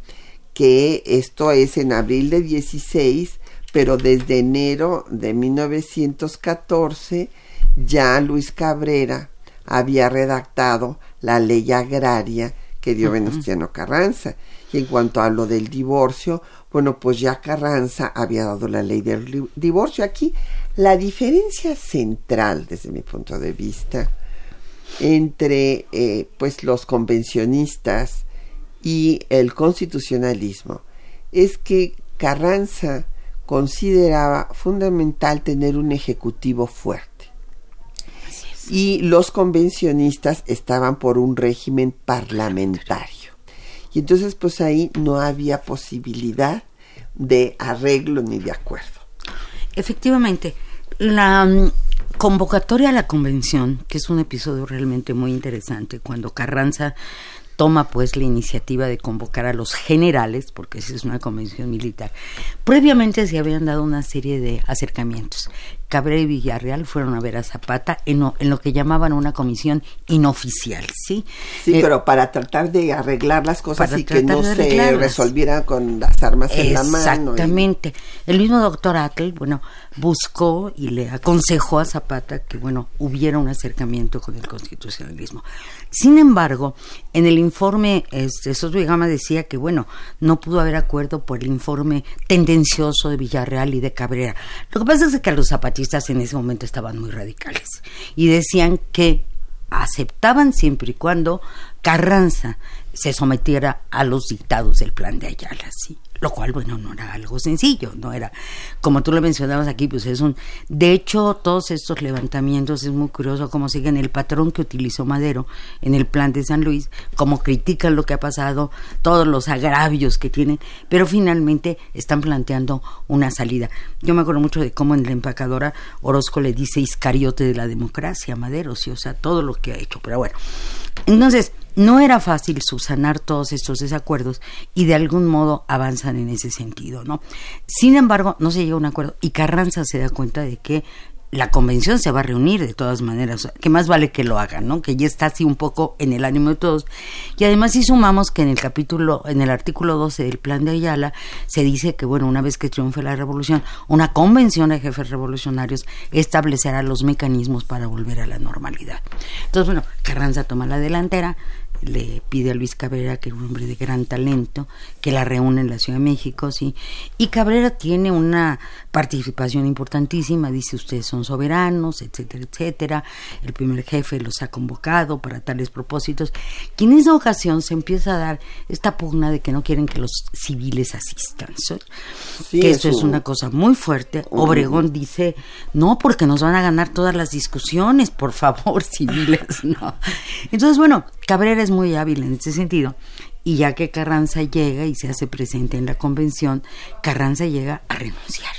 que esto es en abril de 16, pero desde enero de 1914 ya Luis Cabrera había redactado la ley agraria que dio Venustiano Carranza. Y en cuanto a lo del divorcio, bueno, pues ya Carranza había dado la ley del divorcio. Aquí la diferencia central, desde mi punto de vista, entre eh, pues los convencionistas y el constitucionalismo es que Carranza consideraba fundamental tener un ejecutivo fuerte. Y los convencionistas estaban por un régimen parlamentario. Y entonces pues ahí no había posibilidad de arreglo ni de acuerdo. Efectivamente, la mm, convocatoria a la convención, que es un episodio realmente muy interesante, cuando Carranza toma pues la iniciativa de convocar a los generales, porque esa es una convención militar. Previamente se habían dado una serie de acercamientos. Cabrera y Villarreal fueron a ver a Zapata en lo, en lo que llamaban una comisión inoficial, ¿sí? Sí, Eh, pero para tratar de arreglar las cosas y que no se resolvieran con las armas en la mano. y- Exactamente. El mismo doctor Atl, bueno, buscó y le aconsejó a Zapata que, bueno, hubiera un acercamiento con el constitucionalismo. Sin embargo, en el informe, este, Soto Gama decía que, bueno, no pudo haber acuerdo por el informe tendencioso de Villarreal y de Cabrera. Lo que pasa es que los zapatistas en ese momento estaban muy radicales y decían que aceptaban siempre y cuando Carranza se sometiera a los dictados del plan de Ayala, sí. Lo cual, bueno, no era algo sencillo, no era, como tú lo mencionabas aquí, pues es un, de hecho, todos estos levantamientos es muy curioso cómo siguen el patrón que utilizó Madero en el plan de San Luis, cómo critican lo que ha pasado, todos los agravios que tienen, pero finalmente están planteando una salida. Yo me acuerdo mucho de cómo en la empacadora Orozco le dice Iscariote de la democracia a Madero, sí, o sea, todo lo que ha hecho, pero bueno. Entonces, no era fácil subsanar todos estos desacuerdos y de algún modo avanzan en ese sentido, ¿no? Sin embargo, no se llega a un acuerdo y Carranza se da cuenta de que la convención se va a reunir de todas maneras, que más vale que lo hagan, ¿no? Que ya está así un poco en el ánimo de todos. Y además si sumamos que en el capítulo, en el artículo 12 del plan de Ayala, se dice que, bueno, una vez que triunfe la revolución, una convención de jefes revolucionarios establecerá los mecanismos para volver a la normalidad. Entonces, bueno, Carranza toma la delantera, le pide a Luis Cabrera, que era un hombre de gran talento, que la reúne en la Ciudad de México, sí. Y Cabrera tiene una participación importantísima, dice ustedes son soberanos, etcétera, etcétera. El primer jefe los ha convocado para tales propósitos. Y en esa ocasión se empieza a dar esta pugna de que no quieren que los civiles asistan. que es eso es un- una cosa muy fuerte. Obregón dice, no, porque nos van a ganar todas las discusiones, por favor, civiles, no. Entonces, bueno, Cabrera es muy hábil en ese sentido. Y ya que Carranza llega y se hace presente en la convención, Carranza llega a renunciar.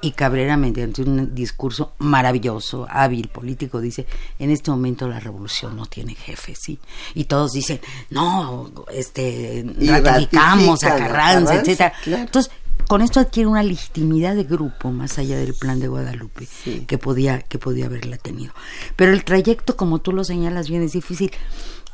Y Cabrera, mediante un discurso maravilloso, hábil, político, dice, en este momento la revolución no tiene jefe, ¿sí? Y todos dicen, no, este, ratificamos a Carranza, claro. Entonces, con esto adquiere una legitimidad de grupo más allá del plan de Guadalupe Sí. que podía que podía haberla tenido. Pero el trayecto, como tú lo señalas bien, es difícil.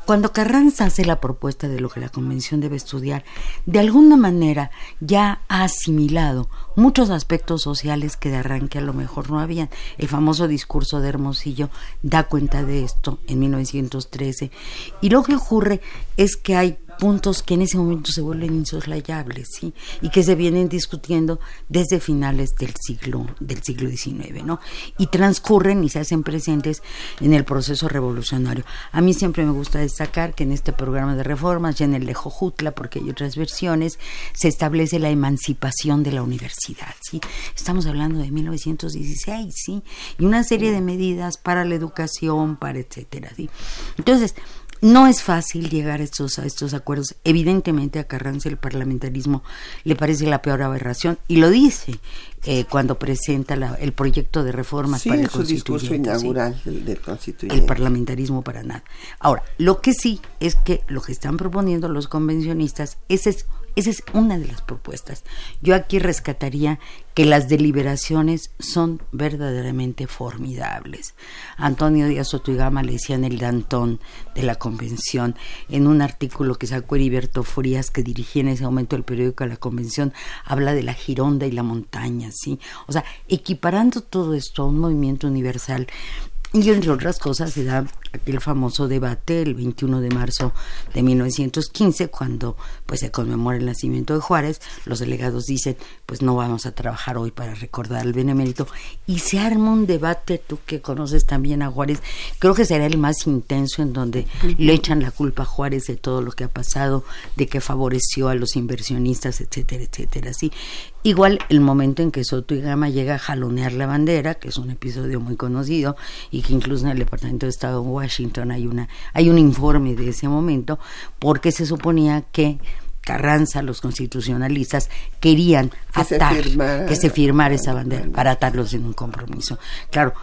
Cuando Carranza hace la propuesta de lo que la convención debe estudiar, de alguna manera ya ha asimilado muchos aspectos sociales que de arranque a lo mejor no habían. El famoso discurso de Hermosillo da cuenta de esto en 1913. Y lo que ocurre es que hay puntos que en ese momento se vuelven insoslayables, ¿sí? Y que se vienen discutiendo desde finales del siglo del siglo XIX, ¿no? Y transcurren y se hacen presentes en el proceso revolucionario. A mí siempre me gusta destacar que en este programa de reformas, ya en el de Jojutla, porque hay otras versiones, se establece la emancipación de la universidad, ¿sí? Estamos hablando de 1916, ¿sí? Y una serie de medidas para la educación, para etcétera, ¿sí? Entonces, no es fácil llegar a estos, a estos acuerdos. Evidentemente a Carranza el parlamentarismo le parece la peor aberración y lo dice eh, cuando presenta la- el proyecto de reformas Sí, para el su discurso sí. inaugural del, del constituyente. El parlamentarismo para nada. Ahora, lo que sí es que lo que están proponiendo los convencionistas, ese es, esa es una de las propuestas. Yo aquí rescataría que las deliberaciones son verdaderamente formidables. Antonio Díaz Sotoigama le decían el Dantón de la convención en un artículo que sacó Heriberto Frías, que dirigía en ese momento el periódico de la convención, habla de la Gironda y la montaña, ¿sí? O sea, equiparando todo esto a un movimiento universal y entre otras cosas se da aquel famoso debate el 21 de marzo de 1915, cuando pues se conmemora el nacimiento de Juárez, los delegados dicen, pues no vamos a trabajar hoy para recordar al benemérito, y se arma un debate, tú que conoces también a Juárez, creo que será el más intenso en donde le echan la culpa a Juárez de todo lo que ha pasado, de que favoreció a los inversionistas, etcétera, etcétera, así. Igual el momento en que Soto y Gama llega a jalonear la bandera, que es un episodio muy conocido y que incluso en el Departamento de Estado de Washington hay una hay un informe de ese momento porque se suponía que Carranza, los constitucionalistas, querían atar, que se firmara esa bandera para atarlos en un compromiso. Claro,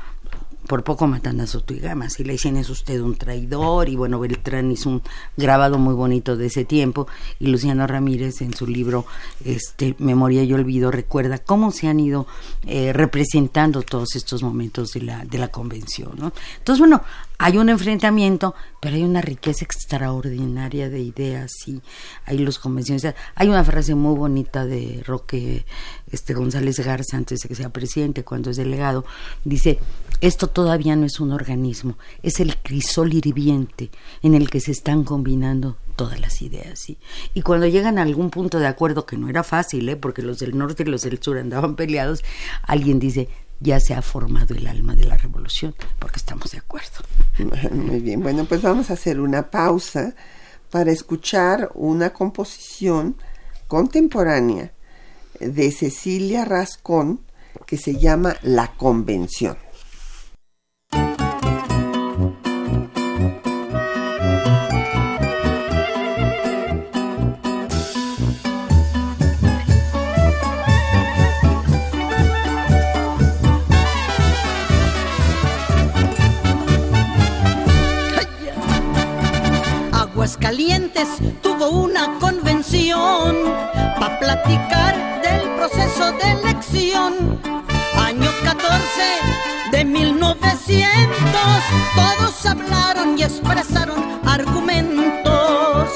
por poco matan a Soto y le dicen es usted un traidor, y bueno, Beltrán hizo un grabado muy bonito de ese tiempo, y Luciano Ramírez en su libro este, Memoria y Olvido recuerda cómo se han ido eh, representando todos estos momentos de la, de la convención. ¿no? Entonces, bueno, hay un enfrentamiento, pero hay una riqueza extraordinaria de ideas y hay los convenciones. Hay una frase muy bonita de Roque este, González Garza antes de que sea presidente, cuando es delegado, dice, esto todavía no es un organismo, es el crisol hirviente en el que se están combinando todas las ideas. Y cuando llegan a algún punto de acuerdo, que no era fácil, ¿eh? porque los del norte y los del sur andaban peleados, alguien dice, ya se ha formado el alma de la revolución, porque estamos de acuerdo. Muy bien, bueno, pues vamos a hacer una pausa para escuchar una composición contemporánea de Cecilia Rascón que se llama La Convención. Calientes tuvo una convención para platicar del proceso de elección. Año 14 de 1900, todos hablaron y expresaron argumentos.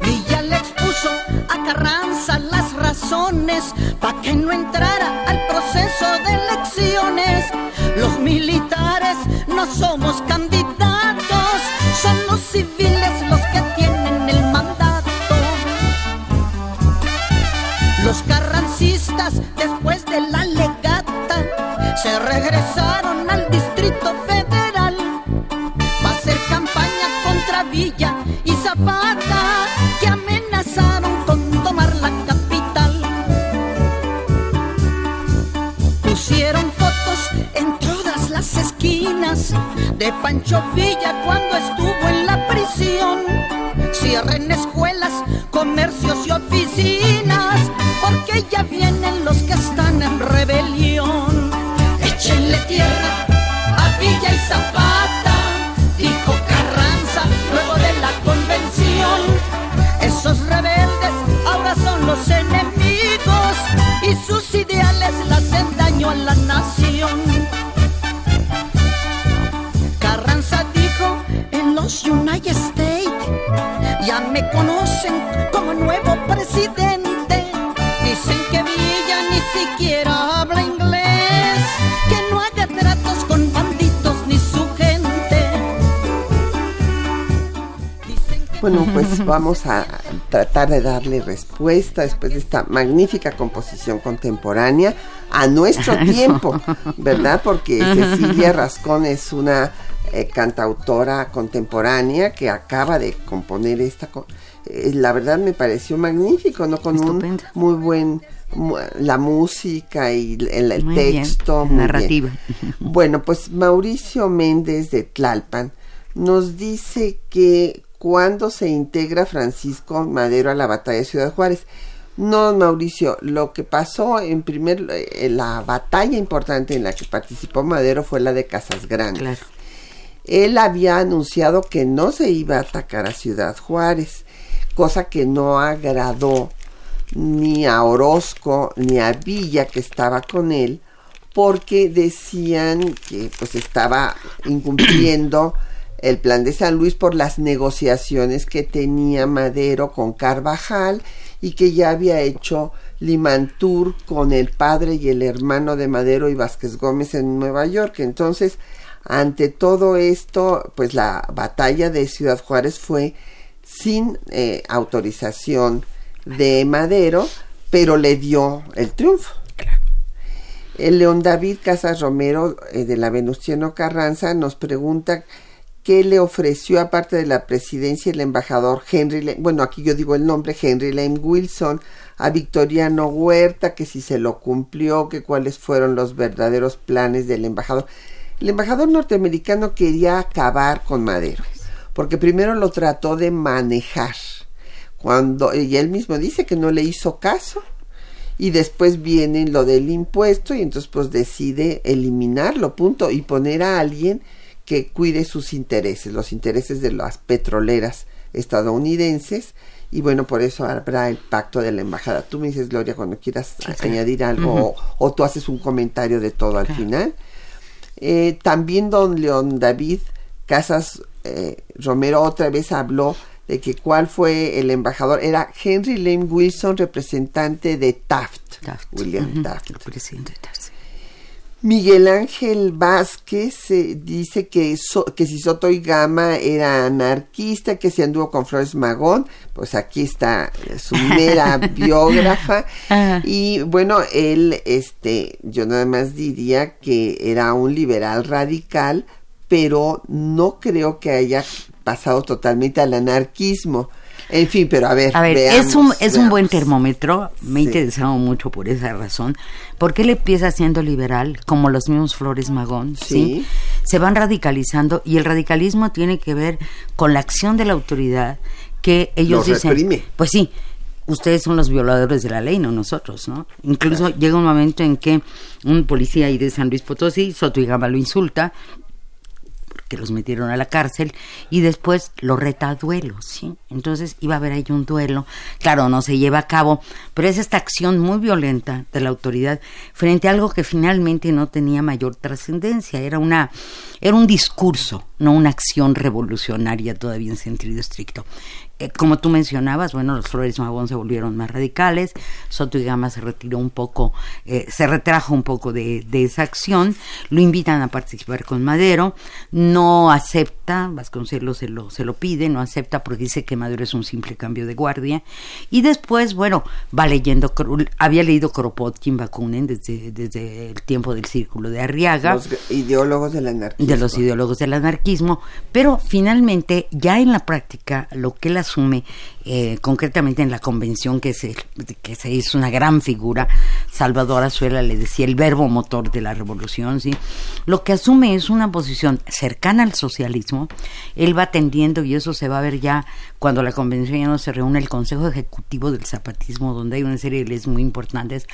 Villa le expuso a Carranza las razones para que no entrara al proceso de elecciones. Los militares no somos candidatos civiles los que tienen el mandato. Los carrancistas, después de la legata, se regresaron de Pancho Villa cuando estuvo en la prisión. Cierren escuelas, comercios y oficinas, porque ya vienen los que están en rebelión. Échenle tierra a Villa y Zapata, dijo Carranza luego de la convención. Esos rebeldes ahora son los enemigos y sus ideales le hacen daño a la nación. Bueno, pues vamos a tratar de darle respuesta después de esta magnífica composición contemporánea a nuestro tiempo, ¿verdad? Porque Cecilia Rascón es una eh, cantautora contemporánea que acaba de componer esta... Eh, la verdad me pareció magnífico, ¿no? Con un muy buen... la música y el, texto. narrativa. Bueno, pues Mauricio Méndez de Tlalpan nos dice que cuando se integra Francisco Madero a la batalla de Ciudad Juárez, no, Mauricio, lo que pasó en primer, eh, la batalla importante en la que participó Madero fue la de Casas Grandes. Claro él había anunciado que no se iba a atacar a Ciudad Juárez, cosa que no agradó ni a Orozco ni a Villa que estaba con él, porque decían que pues estaba incumpliendo el plan de San Luis por las negociaciones que tenía Madero con Carvajal y que ya había hecho Limantur con el padre y el hermano de Madero y Vázquez Gómez en Nueva York. Entonces, Ante todo esto, pues la batalla de Ciudad Juárez fue sin eh, autorización de Madero, pero le dio el triunfo. El León David Casas Romero eh, de la Venustiano Carranza nos pregunta qué le ofreció aparte de la presidencia el embajador Henry, bueno aquí yo digo el nombre Henry Lane Wilson a Victoriano Huerta, que si se lo cumplió, que cuáles fueron los verdaderos planes del embajador. El embajador norteamericano quería acabar con Madero, porque primero lo trató de manejar, cuando y él mismo dice que no le hizo caso y después viene lo del impuesto y entonces pues decide eliminarlo, punto, y poner a alguien que cuide sus intereses, los intereses de las petroleras estadounidenses y bueno, por eso habrá el pacto de la embajada. Tú me dices, Gloria, cuando quieras añadir algo o, tú haces un comentario de todo al final. Eh, también don León David Casas eh, Romero otra vez habló de que cuál fue el embajador. Era Henry Lane Wilson, representante de Taft. William Taft. presidente de Taft. Miguel Ángel Vázquez eh, dice que, que si Soto y Gama era anarquista, que si anduvo con Flores Magón, pues aquí está su mera biógrafa. Y bueno, él, este, yo nada más diría que era un liberal radical, pero no creo que haya pasado totalmente al anarquismo. En fin, pero a ver. A ver, es, un, es un buen termómetro. Me he interesado mucho por esa razón. Porque él empieza siendo liberal, como los mismos Flores Magón, ¿sí? Se van radicalizando y el radicalismo tiene que ver con la acción de la autoridad que ellos dicen. Pues sí, ustedes son los violadores de la ley, no nosotros, ¿no? Incluso llega un momento en que un policía ahí de San Luis Potosí, Soto y Gama lo insulta, que los metieron a la cárcel y después lo reta a duelo, ¿sí? Entonces iba a haber ahí un duelo, claro, no se lleva a cabo, pero es esta acción muy violenta de la autoridad frente a algo que finalmente no tenía mayor trascendencia, era una era un discurso, no una acción revolucionaria todavía en sentido estricto. Eh, como tú mencionabas, bueno, los Flores Magón se volvieron más radicales, Soto y Gama se retiró un poco, eh, se retrajo un poco de, de, esa acción, lo invitan a participar con Madero, no acepta, Vasconcelos se lo, se lo pide, no acepta porque dice que Madero es un simple cambio de guardia, y después, bueno, va leyendo, había leído Kropotkin, Bakunin desde, desde el tiempo del Círculo de Arriaga. Los ideólogos del anarquismo. De los ideólogos del anarquismo, pero finalmente, ya en la práctica, lo que las asume eh, concretamente en la convención que se, que se hizo una gran figura, Salvador Azuela le decía el verbo motor de la revolución, ¿sí? Lo que asume es una posición cercana al socialismo, él va tendiendo, y eso se va a ver ya cuando la convención ya no se reúne, el Consejo Ejecutivo del Zapatismo, donde hay una serie de leyes muy importantes,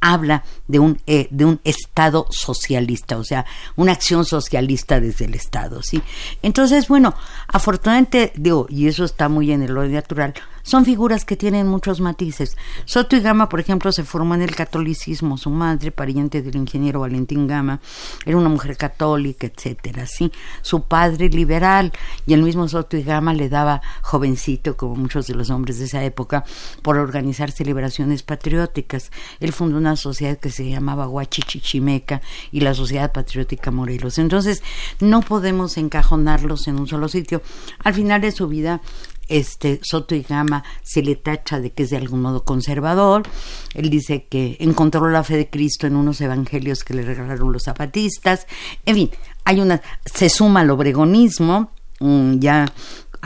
habla de un, eh, de un Estado socialista, o sea, una acción socialista desde el Estado, ¿sí? Entonces, bueno, afortunadamente, digo, y eso está muy en el orden natural, son figuras que tienen muchos matices. Soto y Gama, por ejemplo, se formó en el catolicismo. Su madre, pariente del ingeniero Valentín Gama, era una mujer católica, etcétera. ¿sí? Su padre liberal y el mismo Soto y Gama le daba jovencito, como muchos de los hombres de esa época, por organizar celebraciones patrióticas. Él fundó una sociedad que se llamaba Huachichichimeca y la Sociedad Patriótica Morelos. Entonces, no podemos encajonarlos en un solo sitio. Al final de su vida este Soto y Gama se le tacha de que es de algún modo conservador. Él dice que encontró la fe de Cristo en unos evangelios que le regalaron los zapatistas. En fin, hay una se suma al obregonismo, mm, ya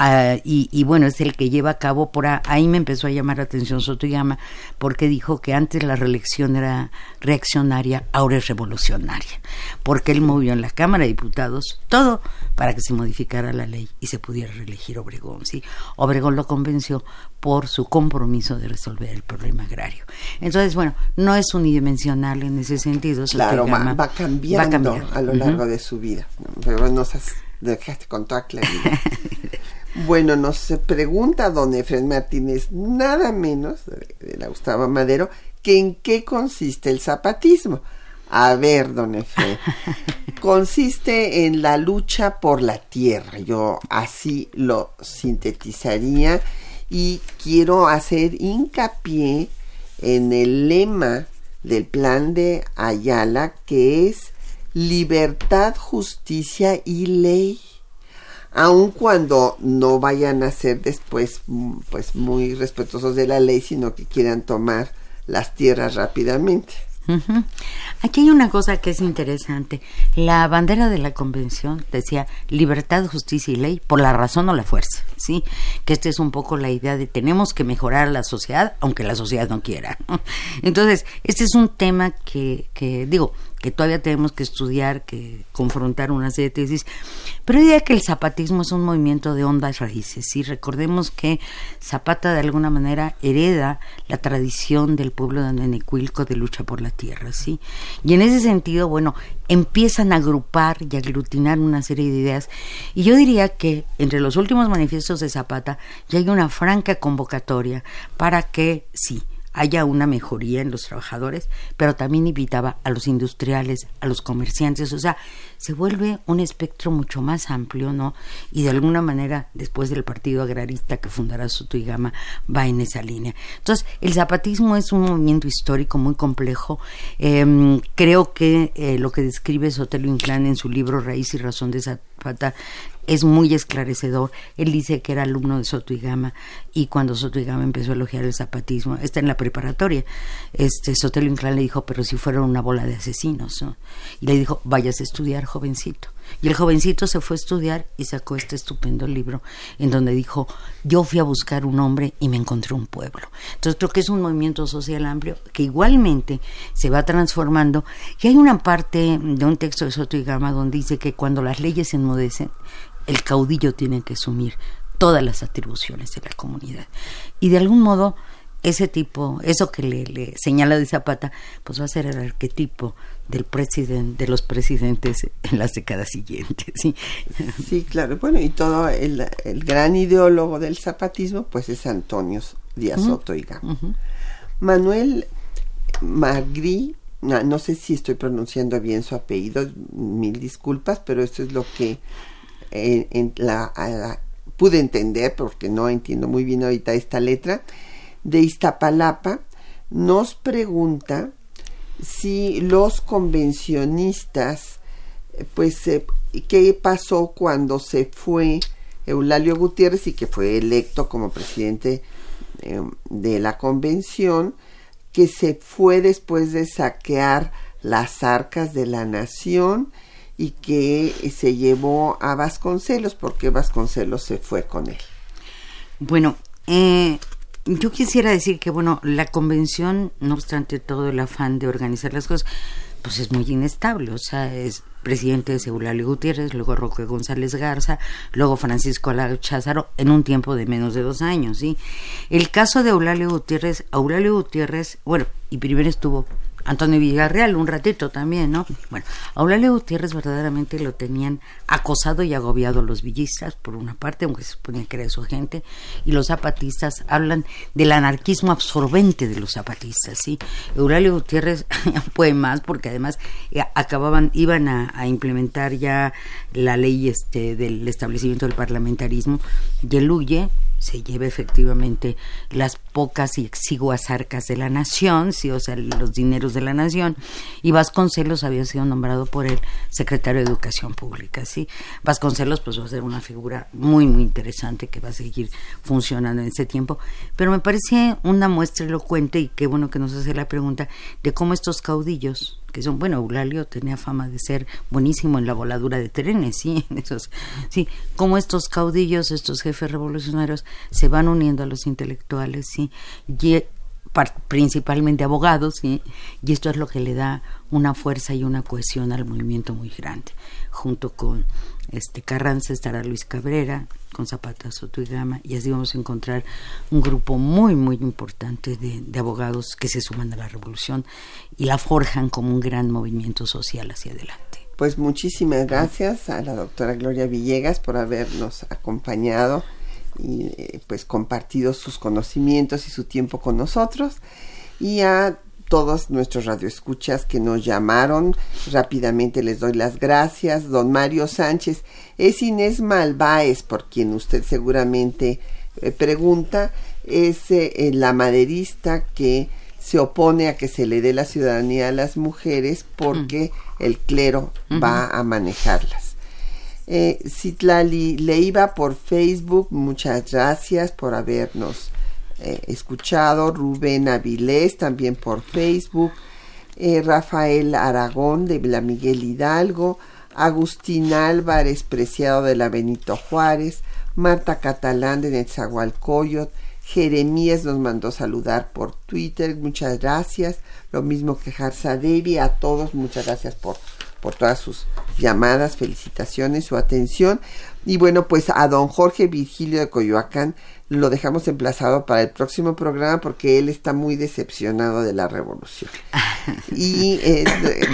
Ah, y, bueno, es el que lleva a cabo por ahí me empezó a llamar la atención Sotoyama porque dijo que antes la reelección era reaccionaria, ahora es revolucionaria, porque él movió en la Cámara de Diputados todo para que se modificara la ley y se pudiera reelegir Obregón, ¿sí? Obregón lo convenció por su compromiso de resolver el problema agrario. Entonces, bueno, no es unidimensional en ese sentido. Claro, va, cambiando a lo largo de su vida, pero nos dejaste con toda claridad. Bueno, nos pregunta don Efraín Martínez, nada menos de la Gustavo Madero, que en qué consiste el zapatismo. A ver, don Efraín, consiste en la lucha por la tierra. Yo así lo sintetizaría y quiero hacer hincapié en el lema del plan de Ayala, que es libertad, justicia y ley aun cuando no vayan a ser después pues muy respetuosos de la ley, sino que quieran tomar las tierras rápidamente. Aquí hay una cosa que es interesante. La bandera de la convención decía libertad, justicia y ley por la razón o la fuerza, ¿sí? Que esta es un poco la idea de tenemos que mejorar la sociedad aunque la sociedad no quiera. Entonces, este es un tema que, que digo, que todavía tenemos que estudiar, que confrontar una serie de tesis, pero diría que el zapatismo es un movimiento de hondas raíces, ¿sí? Recordemos que Zapata de alguna manera hereda la tradición del pueblo de Nenecuilco de lucha por la tierra, ¿sí? Y en ese sentido, bueno, empiezan a agrupar y aglutinar una serie de ideas, y yo diría que entre los últimos manifiestos de Zapata ya hay una franca convocatoria para que, sí, haya una mejoría en los trabajadores, pero también invitaba a los industriales, a los comerciantes, o sea, se vuelve un espectro mucho más amplio, ¿no? Y de alguna manera, después del Partido Agrarista que fundará Soto Gama, va en esa línea. Entonces, el zapatismo es un movimiento histórico muy complejo. Em, creo que eh, lo que describe Sotelo Inclán en su libro Raíz y Razón de Zapata es muy esclarecedor. Él dice que era alumno de Soto y Gama y cuando Soto y Gama empezó a elogiar el zapatismo, está en la preparatoria, este Sotelo Inclán le dijo, pero si fueron una bola de asesinos, Y le dijo, vayas a estudiar, jovencito. Y el jovencito se fue a estudiar y sacó este estupendo libro en donde dijo, yo fui a buscar un hombre y me encontré un pueblo. Entonces creo que es un movimiento social amplio que igualmente se va transformando. Y hay una parte de un texto de Soto y Gama donde dice que cuando las leyes se enmudecen, el caudillo tiene que asumir todas las atribuciones de la comunidad. Y de algún modo, ese tipo, eso que le, señala de Zapata, pues va a ser el arquetipo del presidente, de los presidentes en las décadas siguientes. Sí, sí claro. Bueno, y todo el, gran ideólogo del zapatismo, pues es Antonio Díaz Soto Manuel Magri, no, sé si estoy pronunciando bien su apellido, mil disculpas, pero esto es lo que pude entender, porque no entiendo muy bien ahorita esta letra, de Iztapalapa, nos pregunta si los convencionistas, pues, eh, qué pasó cuando se fue Eulalio Gutiérrez y que fue electo como presidente em, de la convención, que se fue después de saquear las arcas de la nación y que se llevó a Vasconcelos porque Vasconcelos se fue con él. Bueno, eh, yo quisiera decir que, bueno, la convención, no obstante todo el afán de organizar las cosas, pues es muy inestable, o sea, es presidente de Eulalio Gutiérrez, luego Roque González Garza, luego Francisco Alau Cházaro, en un tiempo de menos de dos años, ¿sí? El caso de Eulalio Gutiérrez, Eulalio Gutiérrez, bueno, y primero estuvo Antonio Villarreal un ratito también, ¿no? Bueno, a Eulalio Gutiérrez verdaderamente lo tenían acosado y agobiado los villistas, por una parte, aunque se suponía que era su gente, y los zapatistas hablan del anarquismo absorbente de los zapatistas, ¿sí? Eulalio Gutiérrez fue más porque además eh, acababan, iban a, implementar ya la ley este del establecimiento del parlamentarismo y huye se lleva efectivamente las pocas y exiguas arcas de la nación, sí, o sea, los dineros de la nación, y Vasconcelos había sido nombrado por el secretario de Educación Pública, sí. Vasconcelos pues va a ser una figura muy, muy interesante que va a seguir funcionando en ese tiempo, pero me parece una muestra elocuente y qué bueno que nos hace la pregunta de cómo estos caudillos que son, bueno, Eulalio tenía fama de ser buenísimo en la voladura de trenes, sí, en esos, sí, como estos caudillos, estos jefes revolucionarios se van uniendo a los intelectuales, y, principalmente abogados, y esto es lo que le da una fuerza y una cohesión al movimiento muy grande, junto con este Carranza estará Luis Cabrera, con Zapata, Soto y Gama, y así vamos a encontrar un grupo muy, muy importante de, de, abogados que se suman a la revolución y la forjan como un gran movimiento social hacia adelante. Pues muchísimas gracias a la doctora Gloria Villegas por habernos acompañado y eh, pues compartido sus conocimientos y su tiempo con nosotros y a todos nuestros radioescuchas que nos llamaron. Rápidamente les doy las gracias. Don Mario Sánchez es Inés Malváez, por quien usted seguramente eh, pregunta. Es eh, la maderista que se opone a que se le dé la ciudadanía a las mujeres porque mm. el clero va a manejarlas. Eh, Citlali Leiva por Facebook, muchas gracias por habernos eh, escuchado. Rubén Avilés también por Facebook. Eh, Rafael Aragón de la Miguel Hidalgo. Agustín Álvarez, preciado de la Benito Juárez. Marta Catalán de Netzahualcoyot. Jeremías nos mandó saludar por Twitter, muchas gracias. Lo mismo que Harsa Devi, a todos muchas gracias por, por todas sus llamadas, felicitaciones, su atención. Y bueno, pues a don Jorge Virgilio de Coyoacán lo dejamos emplazado para el próximo programa porque él está muy decepcionado de la revolución. Y eh,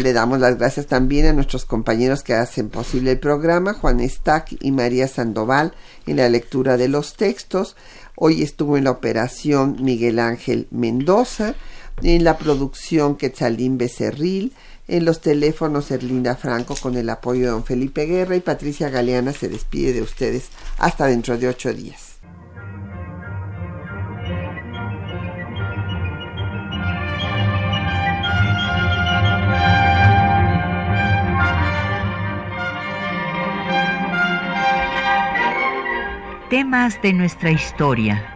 le damos las gracias también a nuestros compañeros que hacen posible el programa, Juan Stack y María Sandoval, en la lectura de los textos. Hoy estuvo en la operación Miguel Ángel Mendoza, en la producción Quetzalín Becerril, en los teléfonos Erlinda Franco con el apoyo de don Felipe Guerra y Patricia Galeana se despide de ustedes hasta dentro de ocho días. Temas de nuestra historia.